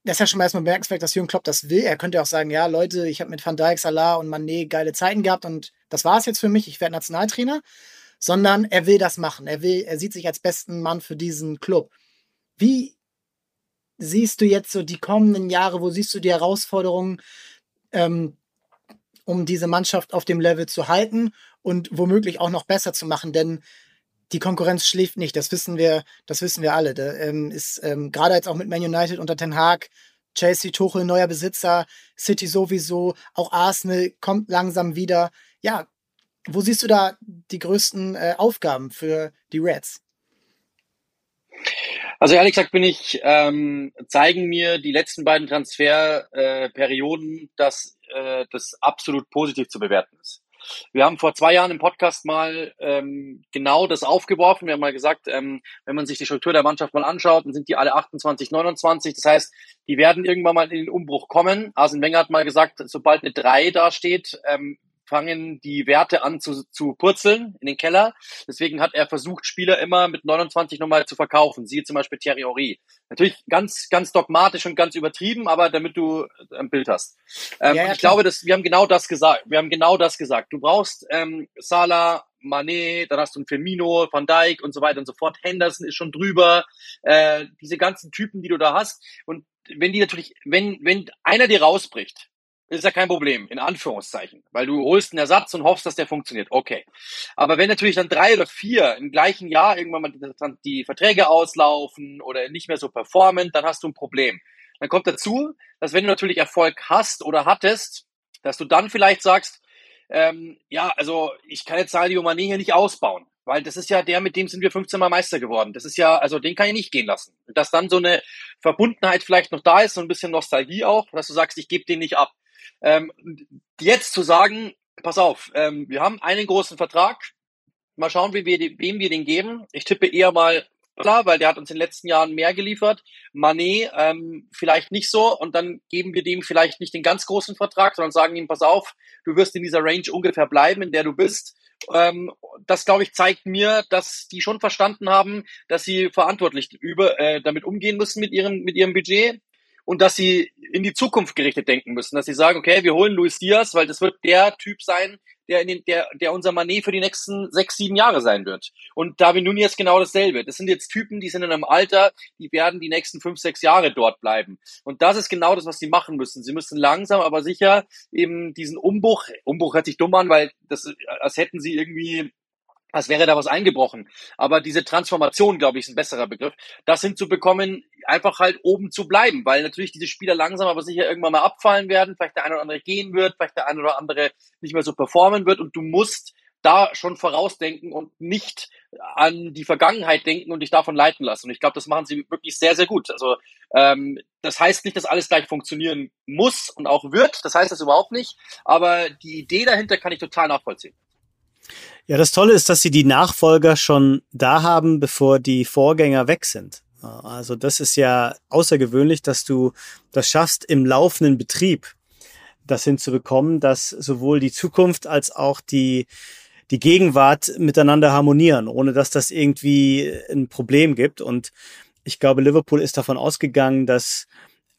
Das ist ja schon mal erstmal bemerkenswert, dass Jürgen Klopp das will. Er könnte auch sagen, ja, Leute, ich habe mit Van Dijk, Salah und Mané geile Zeiten gehabt und das war es jetzt für mich, ich werde Nationaltrainer. Sondern er will das machen. Er will, er sieht sich als besten Mann für diesen Club. Wie siehst du jetzt so die kommenden Jahre, wo siehst du die Herausforderungen, ähm, um diese Mannschaft auf dem Level zu halten und womöglich auch noch besser zu machen? Denn die Konkurrenz schläft nicht, das wissen wir, das wissen wir alle. Da ähm, ist ähm, gerade jetzt auch mit Man United unter Ten Hag, Chelsea Tuchel, neuer Besitzer, City sowieso, auch Arsenal kommt langsam wieder. Ja, wo siehst du da die größten äh, Aufgaben für die Reds? Also ehrlich gesagt bin ich, ähm, zeigen mir die letzten beiden Transferperioden, äh, dass äh, das absolut positiv zu bewerten ist. Wir haben vor zwei Jahren im Podcast mal ähm, genau das aufgeworfen. Wir haben mal gesagt, ähm, wenn man sich die Struktur der Mannschaft mal anschaut, dann sind die alle 28, 29. Das heißt, die werden irgendwann mal in den Umbruch kommen. Arsene Wenger hat mal gesagt, sobald eine 3 da steht, ähm, fangen die Werte an zu, zu purzeln in den Keller. Deswegen hat er versucht, Spieler immer mit 29 nochmal zu verkaufen. Siehe zum Beispiel Thierry Horry. Natürlich ganz, ganz dogmatisch und ganz übertrieben, aber damit du ein Bild hast. Ähm, ja, ja, ich glaube, dass wir haben genau das gesagt. Wir haben genau das gesagt. Du brauchst ähm, Salah, Mané, dann hast du einen Firmino, Van Dijk und so weiter und so fort. Henderson ist schon drüber. Äh, diese ganzen Typen, die du da hast. Und wenn die natürlich, wenn, wenn einer dir rausbricht, ist ja kein Problem, in Anführungszeichen, weil du holst einen Ersatz und hoffst, dass der funktioniert. Okay. Aber wenn natürlich dann drei oder vier im gleichen Jahr irgendwann mal die, Verträge auslaufen oder nicht mehr so performen, dann hast du ein Problem. Dann kommt dazu, dass wenn du natürlich Erfolg hast oder hattest, dass du dann vielleicht sagst, ähm, ja, also ich kann jetzt Sadio Mané hier nicht ausbauen, weil das ist ja der, mit dem sind wir 15 Mal Meister geworden. Das ist ja, also den kann ich nicht gehen lassen. Dass dann so eine Verbundenheit vielleicht noch da ist, so ein bisschen Nostalgie auch, dass du sagst, ich gebe den nicht ab. Ähm, jetzt zu sagen, pass auf, ähm, wir haben einen großen Vertrag, mal schauen, wie wir, wem wir den geben. Ich tippe eher mal klar, weil der hat uns in den letzten Jahren mehr geliefert. Manet ähm, vielleicht nicht so und dann geben wir dem vielleicht nicht den ganz großen Vertrag, sondern sagen ihm, pass auf, du wirst in dieser Range ungefähr bleiben, in der du bist. Ähm, das, glaube ich, zeigt mir, dass die schon verstanden haben, dass sie verantwortlich über, äh, damit umgehen müssen mit ihrem, mit ihrem Budget und dass sie in die Zukunft gerichtet denken müssen, dass sie sagen, okay, wir holen Luis Diaz, weil das wird der Typ sein, der, in den, der, der unser Manet für die nächsten sechs, sieben Jahre sein wird. Und David Nunez genau dasselbe. Das sind jetzt Typen, die sind in einem Alter, die werden die nächsten fünf, sechs Jahre dort bleiben. Und das ist genau das, was sie machen müssen. Sie müssen langsam, aber sicher eben diesen Umbruch, Umbruch hört sich dumm an, weil das, als hätten sie irgendwie als wäre da was eingebrochen. Aber diese Transformation, glaube ich, ist ein besserer Begriff, das hinzubekommen, einfach halt oben zu bleiben, weil natürlich diese Spieler langsam aber sicher irgendwann mal abfallen werden, vielleicht der eine oder andere gehen wird, vielleicht der eine oder andere nicht mehr so performen wird und du musst da schon vorausdenken und nicht an die Vergangenheit denken und dich davon leiten lassen. Und ich glaube, das machen sie wirklich sehr, sehr gut. Also ähm, das heißt nicht, dass alles gleich funktionieren muss und auch wird. Das heißt das überhaupt nicht. Aber die Idee dahinter kann ich total nachvollziehen. Ja, das Tolle ist, dass sie die Nachfolger schon da haben, bevor die Vorgänger weg sind. Also das ist ja außergewöhnlich, dass du das schaffst, im laufenden Betrieb das hinzubekommen, dass sowohl die Zukunft als auch die, die Gegenwart miteinander harmonieren, ohne dass das irgendwie ein Problem gibt. Und ich glaube, Liverpool ist davon ausgegangen, dass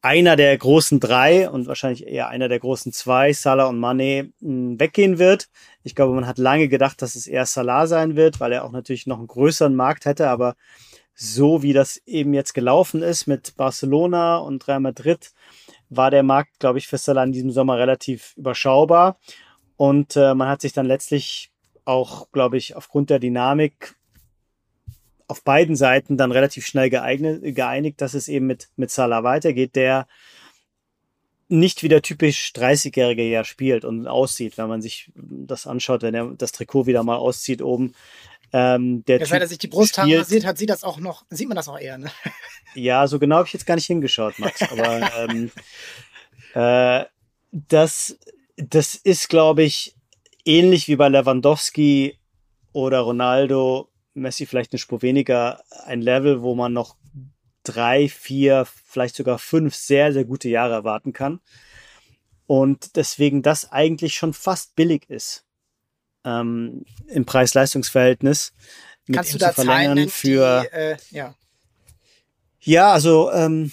einer der großen drei und wahrscheinlich eher einer der großen zwei, Salah und Mane, weggehen wird. Ich glaube, man hat lange gedacht, dass es eher Salah sein wird, weil er auch natürlich noch einen größeren Markt hätte, aber so wie das eben jetzt gelaufen ist mit Barcelona und Real Madrid, war der Markt, glaube ich, für Salah in diesem Sommer relativ überschaubar. Und äh, man hat sich dann letztlich auch, glaube ich, aufgrund der Dynamik auf beiden Seiten dann relativ schnell geeignet, geeinigt, dass es eben mit, mit Salah weitergeht, der nicht wie der typisch 30-Jährige ja spielt und aussieht, wenn man sich das anschaut, wenn er das Trikot wieder mal auszieht oben. Ähm, der ja, seit er sich die Brust rasiert hat, sieht das auch noch, sieht man das auch eher, ne? Ja, so genau habe ich jetzt gar nicht hingeschaut, Max. Aber ähm, äh, das, das ist, glaube ich, ähnlich wie bei Lewandowski oder Ronaldo Messi vielleicht eine Spur weniger ein Level, wo man noch drei, vier, vielleicht sogar fünf sehr, sehr gute Jahre erwarten kann. Und deswegen das eigentlich schon fast billig ist ähm, im Preis-Leistungs-Verhältnis. Kannst du da verlängern Zahlen für die, äh, ja. ja, also ähm,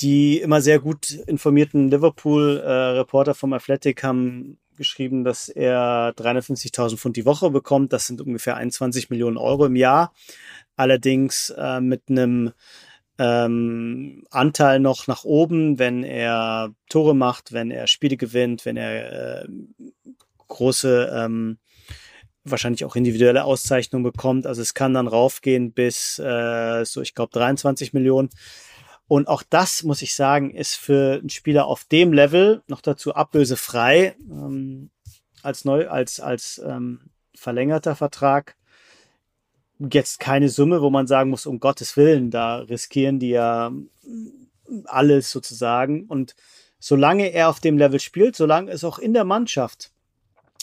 die immer sehr gut informierten Liverpool-Reporter äh, vom Athletic haben geschrieben, dass er 350.000 Pfund die Woche bekommt. Das sind ungefähr 21 Millionen Euro im Jahr. Allerdings äh, mit einem ähm, Anteil noch nach oben, wenn er Tore macht, wenn er Spiele gewinnt, wenn er äh, große, ähm, wahrscheinlich auch individuelle Auszeichnungen bekommt. Also es kann dann raufgehen bis äh, so, ich glaube, 23 Millionen. Und auch das, muss ich sagen, ist für einen Spieler auf dem Level noch dazu ablösefrei ähm, als neu, als, als ähm, verlängerter Vertrag. Jetzt keine Summe, wo man sagen muss, um Gottes Willen, da riskieren die ja alles sozusagen. Und solange er auf dem Level spielt, solange es auch in der Mannschaft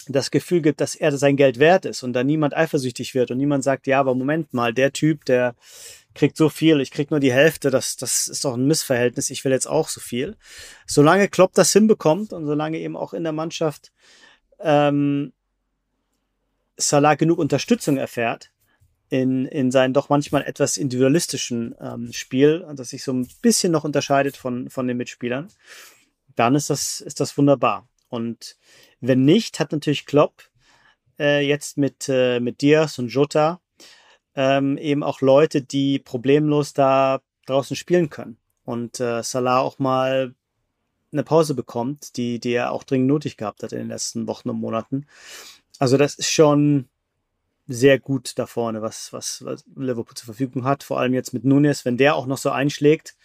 das Gefühl gibt, dass er sein Geld wert ist und da niemand eifersüchtig wird und niemand sagt, ja, aber Moment mal, der Typ, der kriegt so viel, ich krieg nur die Hälfte, das, das ist doch ein Missverhältnis, ich will jetzt auch so viel. Solange Klopp das hinbekommt und solange eben auch in der Mannschaft ähm, Salah genug Unterstützung erfährt, in, in seinem doch manchmal etwas individualistischen ähm, Spiel, das sich so ein bisschen noch unterscheidet von, von den Mitspielern, dann ist das, ist das wunderbar. Und wenn nicht, hat natürlich Klopp äh, jetzt mit, äh, mit Diaz und Jota ähm, eben auch Leute, die problemlos da draußen spielen können. Und äh, Salah auch mal eine Pause bekommt, die, die er auch dringend nötig gehabt hat in den letzten Wochen und Monaten. Also das ist schon sehr gut da vorne, was, was, was Liverpool zur Verfügung hat. Vor allem jetzt mit Nunes, wenn der auch noch so einschlägt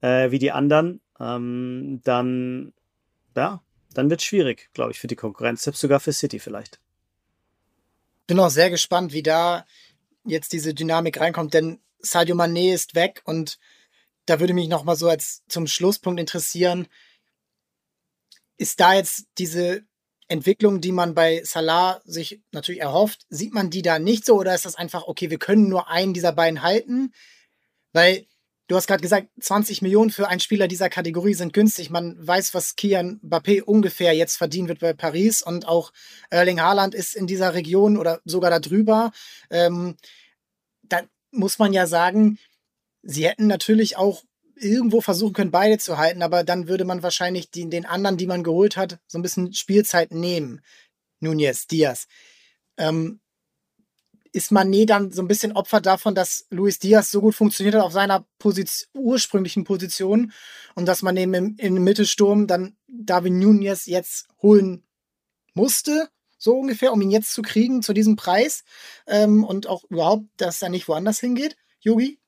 äh, wie die anderen, ähm, dann ja, dann wird es schwierig, glaube ich, für die Konkurrenz, selbst sogar für City vielleicht. Bin auch sehr gespannt, wie da jetzt diese Dynamik reinkommt, denn Sadio Mané ist weg und da würde mich noch mal so als zum Schlusspunkt interessieren, ist da jetzt diese Entwicklung, die man bei Salah sich natürlich erhofft, sieht man die da nicht so oder ist das einfach, okay, wir können nur einen dieser beiden halten? Weil du hast gerade gesagt, 20 Millionen für einen Spieler dieser Kategorie sind günstig. Man weiß, was Kian Mbappé ungefähr jetzt verdienen wird bei Paris und auch Erling Haaland ist in dieser Region oder sogar da drüber. Ähm, da muss man ja sagen, sie hätten natürlich auch irgendwo versuchen können, beide zu halten, aber dann würde man wahrscheinlich die, den anderen, die man geholt hat, so ein bisschen Spielzeit nehmen. Nunez, Diaz. Ähm, ist Mané dann so ein bisschen Opfer davon, dass Luis Diaz so gut funktioniert hat auf seiner Position, ursprünglichen Position und dass man eben im, im Mittelsturm dann David Nunez jetzt holen musste, so ungefähr, um ihn jetzt zu kriegen zu diesem Preis ähm, und auch überhaupt, dass er nicht woanders hingeht, Yogi?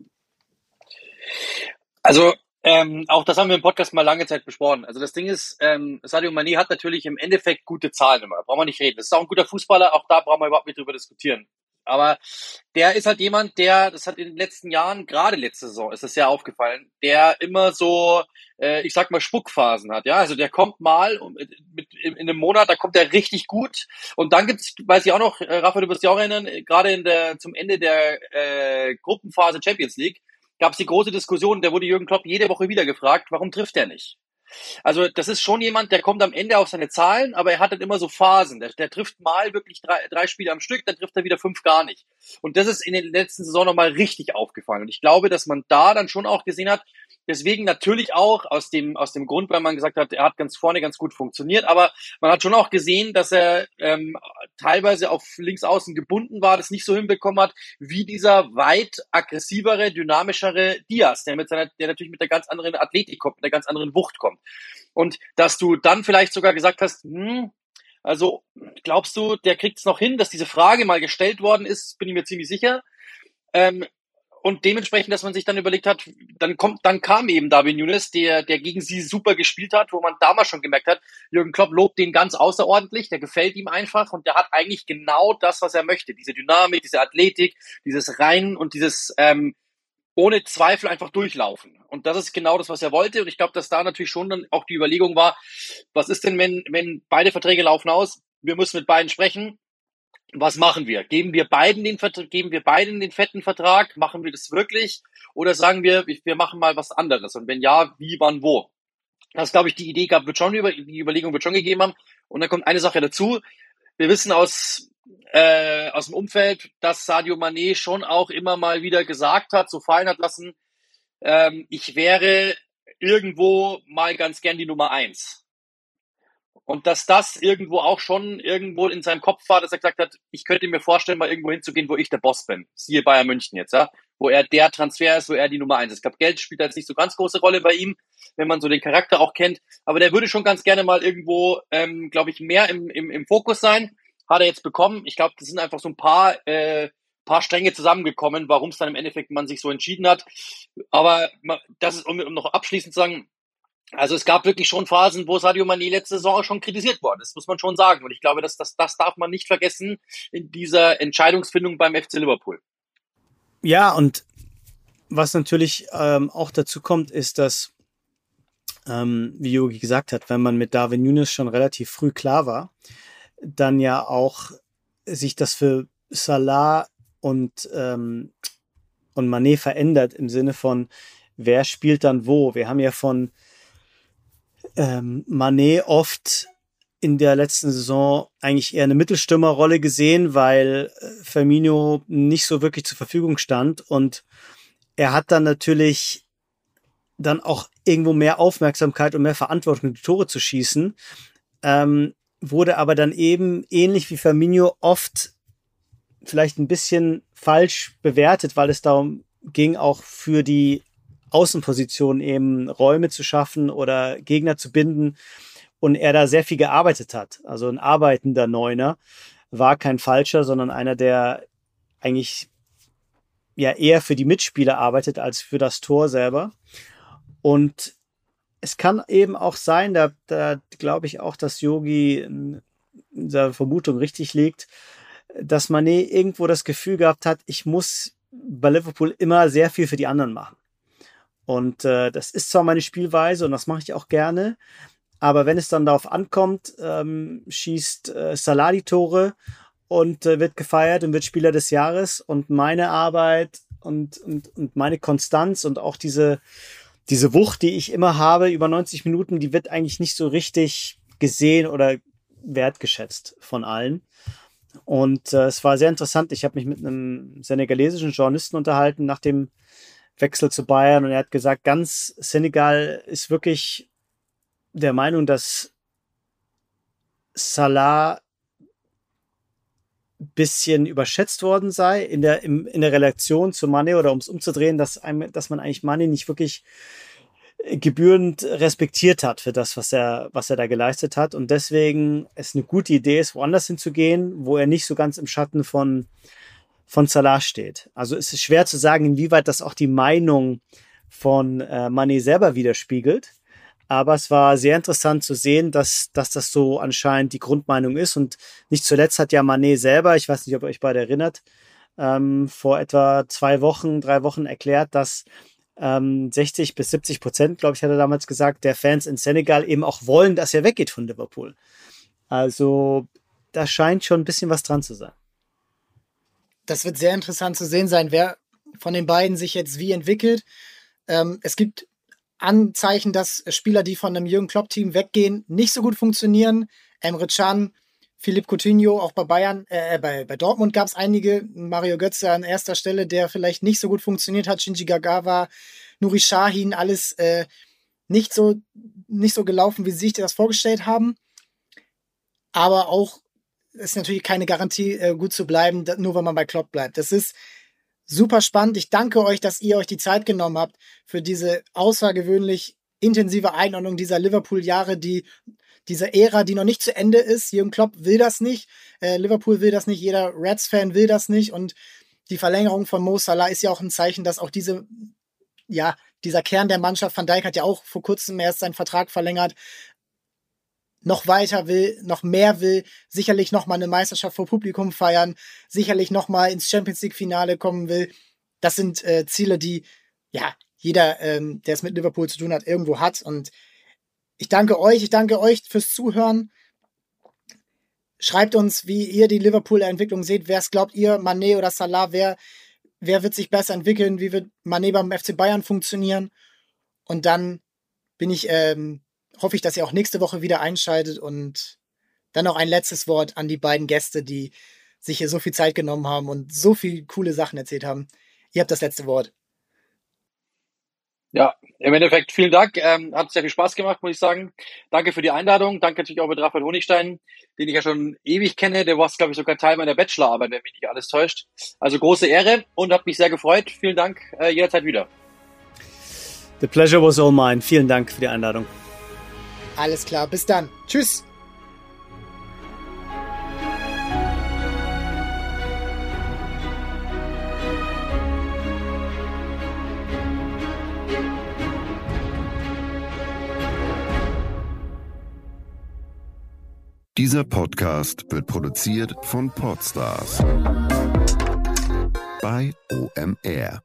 Also ähm, auch das haben wir im Podcast mal lange Zeit besprochen. Also das Ding ist, ähm, Sadio Mane hat natürlich im Endeffekt gute Zahlen immer. Brauchen wir nicht reden. Das ist auch ein guter Fußballer. Auch da brauchen wir überhaupt nicht drüber diskutieren. Aber der ist halt jemand, der, das hat in den letzten Jahren, gerade letzte Saison ist das ja aufgefallen, der immer so, äh, ich sag mal, Spuckphasen hat. Ja, also der kommt mal mit, in, in einem Monat, da kommt der richtig gut. Und dann gibt's, weiß ich auch noch, äh, Rafa, du wirst dich auch erinnern, gerade in der zum Ende der äh, Gruppenphase Champions League gab's die große Diskussion, der wurde Jürgen Klopp jede Woche wieder gefragt, warum trifft er nicht? Also das ist schon jemand, der kommt am Ende auf seine Zahlen, aber er hat dann immer so Phasen. Der, der trifft mal wirklich drei, drei Spiele am Stück, dann trifft er wieder fünf gar nicht. Und das ist in den letzten Saison nochmal richtig aufgefallen. Und ich glaube, dass man da dann schon auch gesehen hat, Deswegen natürlich auch aus dem, aus dem Grund, weil man gesagt hat, er hat ganz vorne ganz gut funktioniert. Aber man hat schon auch gesehen, dass er ähm, teilweise auf links außen gebunden war, das nicht so hinbekommen hat, wie dieser weit aggressivere, dynamischere Diaz, der mit seiner, der natürlich mit der ganz anderen Athletik kommt, mit der ganz anderen Wucht kommt. Und dass du dann vielleicht sogar gesagt hast, hm, also glaubst du, der kriegt es noch hin, dass diese Frage mal gestellt worden ist, bin ich mir ziemlich sicher. Ähm, und dementsprechend, dass man sich dann überlegt hat, dann kommt, dann kam eben Darwin Nunes, der, der gegen sie super gespielt hat, wo man damals schon gemerkt hat, Jürgen Klopp lobt den ganz außerordentlich, der gefällt ihm einfach und der hat eigentlich genau das, was er möchte. Diese Dynamik, diese Athletik, dieses Rein und dieses ähm, ohne Zweifel einfach durchlaufen. Und das ist genau das, was er wollte. Und ich glaube, dass da natürlich schon dann auch die Überlegung war, was ist denn, wenn, wenn beide Verträge laufen aus? Wir müssen mit beiden sprechen was machen wir? Geben wir beiden den geben wir beiden den fetten Vertrag? Machen wir das wirklich? Oder sagen wir, wir machen mal was anderes? Und wenn ja, wie, wann, wo? Das glaube ich, die Idee gab, wird schon über, die Überlegung wird schon gegeben haben. Und dann kommt eine Sache dazu. Wir wissen aus, äh, aus dem Umfeld, dass Sadio Mané schon auch immer mal wieder gesagt hat, so fallen hat lassen, ähm, ich wäre irgendwo mal ganz gern die Nummer eins. Und dass das irgendwo auch schon irgendwo in seinem Kopf war, dass er gesagt hat, ich könnte mir vorstellen, mal irgendwo hinzugehen, wo ich der Boss bin. Siehe Bayern München jetzt, ja. Wo er der Transfer ist, wo er die Nummer eins ist. Ich glaube, Geld spielt jetzt nicht so ganz große Rolle bei ihm, wenn man so den Charakter auch kennt. Aber der würde schon ganz gerne mal irgendwo, ähm, glaube ich, mehr im, im, im Fokus sein. Hat er jetzt bekommen. Ich glaube, das sind einfach so ein paar, äh, paar Stränge zusammengekommen, warum es dann im Endeffekt man sich so entschieden hat. Aber das ist, um, um noch abschließend zu sagen, also es gab wirklich schon Phasen, wo Sadio Mane letzte Saison schon kritisiert worden ist, muss man schon sagen. Und ich glaube, dass das, das darf man nicht vergessen in dieser Entscheidungsfindung beim FC Liverpool. Ja, und was natürlich ähm, auch dazu kommt, ist, dass, ähm, wie Yogi gesagt hat, wenn man mit Darwin Nunes schon relativ früh klar war, dann ja auch sich das für Salah und, ähm, und Manet verändert im Sinne von, wer spielt dann wo. Wir haben ja von ähm, Manet oft in der letzten Saison eigentlich eher eine Mittelstürmerrolle gesehen, weil äh, Firmino nicht so wirklich zur Verfügung stand. Und er hat dann natürlich dann auch irgendwo mehr Aufmerksamkeit und mehr Verantwortung, die Tore zu schießen, ähm, wurde aber dann eben ähnlich wie Firmino oft vielleicht ein bisschen falsch bewertet, weil es darum ging, auch für die Außenposition eben Räume zu schaffen oder Gegner zu binden und er da sehr viel gearbeitet hat. Also ein arbeitender Neuner war kein falscher, sondern einer, der eigentlich ja eher für die Mitspieler arbeitet als für das Tor selber. Und es kann eben auch sein, da, da glaube ich auch, dass Yogi in seiner Vermutung richtig liegt, dass Manet irgendwo das Gefühl gehabt hat, ich muss bei Liverpool immer sehr viel für die anderen machen. Und äh, das ist zwar meine Spielweise und das mache ich auch gerne, aber wenn es dann darauf ankommt, ähm, schießt äh, Salah die Tore und äh, wird gefeiert und wird Spieler des Jahres und meine Arbeit und, und, und meine Konstanz und auch diese, diese Wucht, die ich immer habe über 90 Minuten, die wird eigentlich nicht so richtig gesehen oder wertgeschätzt von allen. Und äh, es war sehr interessant. Ich habe mich mit einem senegalesischen Journalisten unterhalten nach dem Wechsel zu Bayern und er hat gesagt, ganz Senegal ist wirklich der Meinung, dass Salah bisschen überschätzt worden sei in der, im, in der Relation zu Mane oder um es umzudrehen, dass, einem, dass man eigentlich Mane nicht wirklich gebührend respektiert hat für das, was er, was er da geleistet hat. Und deswegen es eine gute Idee ist, woanders hinzugehen, wo er nicht so ganz im Schatten von, von Salah steht. Also es ist schwer zu sagen, inwieweit das auch die Meinung von äh, Mané selber widerspiegelt. Aber es war sehr interessant zu sehen, dass, dass das so anscheinend die Grundmeinung ist. Und nicht zuletzt hat ja Mané selber, ich weiß nicht, ob ihr euch beide erinnert, ähm, vor etwa zwei Wochen, drei Wochen erklärt, dass ähm, 60 bis 70 Prozent, glaube ich, hat er damals gesagt, der Fans in Senegal eben auch wollen, dass er weggeht von Liverpool. Also da scheint schon ein bisschen was dran zu sein. Das wird sehr interessant zu sehen sein, wer von den beiden sich jetzt wie entwickelt. Ähm, es gibt Anzeichen, dass Spieler, die von einem Jürgen Klopp-Team weggehen, nicht so gut funktionieren. Emre Can, Philipp Coutinho, auch bei Bayern, äh, bei, bei Dortmund gab es einige. Mario Götze an erster Stelle, der vielleicht nicht so gut funktioniert hat. Shinji Gagawa, Nuri Shahin, alles äh, nicht so nicht so gelaufen, wie sie sich das vorgestellt haben. Aber auch ist natürlich keine Garantie, äh, gut zu bleiben, nur wenn man bei Klopp bleibt. Das ist super spannend. Ich danke euch, dass ihr euch die Zeit genommen habt für diese außergewöhnlich intensive Einordnung dieser Liverpool-Jahre, die dieser Ära, die noch nicht zu Ende ist. Jürgen Klopp will das nicht, äh, Liverpool will das nicht, jeder Reds-Fan will das nicht und die Verlängerung von Mo Salah ist ja auch ein Zeichen, dass auch diese, ja, dieser Kern der Mannschaft, Van Dijk hat ja auch vor kurzem erst seinen Vertrag verlängert, noch weiter will, noch mehr will, sicherlich noch mal eine Meisterschaft vor Publikum feiern, sicherlich noch mal ins Champions League Finale kommen will. Das sind äh, Ziele, die ja jeder, ähm, der es mit Liverpool zu tun hat, irgendwo hat und ich danke euch, ich danke euch fürs Zuhören. Schreibt uns, wie ihr die Liverpool-Entwicklung seht. Wer es glaubt ihr, Mané oder Salah? Wer, wer wird sich besser entwickeln? Wie wird Mané beim FC Bayern funktionieren? Und dann bin ich, ähm, hoffe ich, dass ihr auch nächste Woche wieder einschaltet und dann noch ein letztes Wort an die beiden Gäste, die sich hier so viel Zeit genommen haben und so viele coole Sachen erzählt haben. Ihr habt das letzte Wort. Ja, im Endeffekt vielen Dank. Ähm, hat sehr viel Spaß gemacht, muss ich sagen. Danke für die Einladung. Danke natürlich auch mit Raphael Honigstein, den ich ja schon ewig kenne. Der war, glaube ich, sogar Teil meiner Bachelorarbeit, wenn mich nicht alles täuscht. Also große Ehre und hat mich sehr gefreut. Vielen Dank. Äh, jederzeit wieder. The pleasure was all mine. Vielen Dank für die Einladung. Alles klar. Bis dann. Tschüss. Dieser Podcast wird produziert von Podstars bei OMR.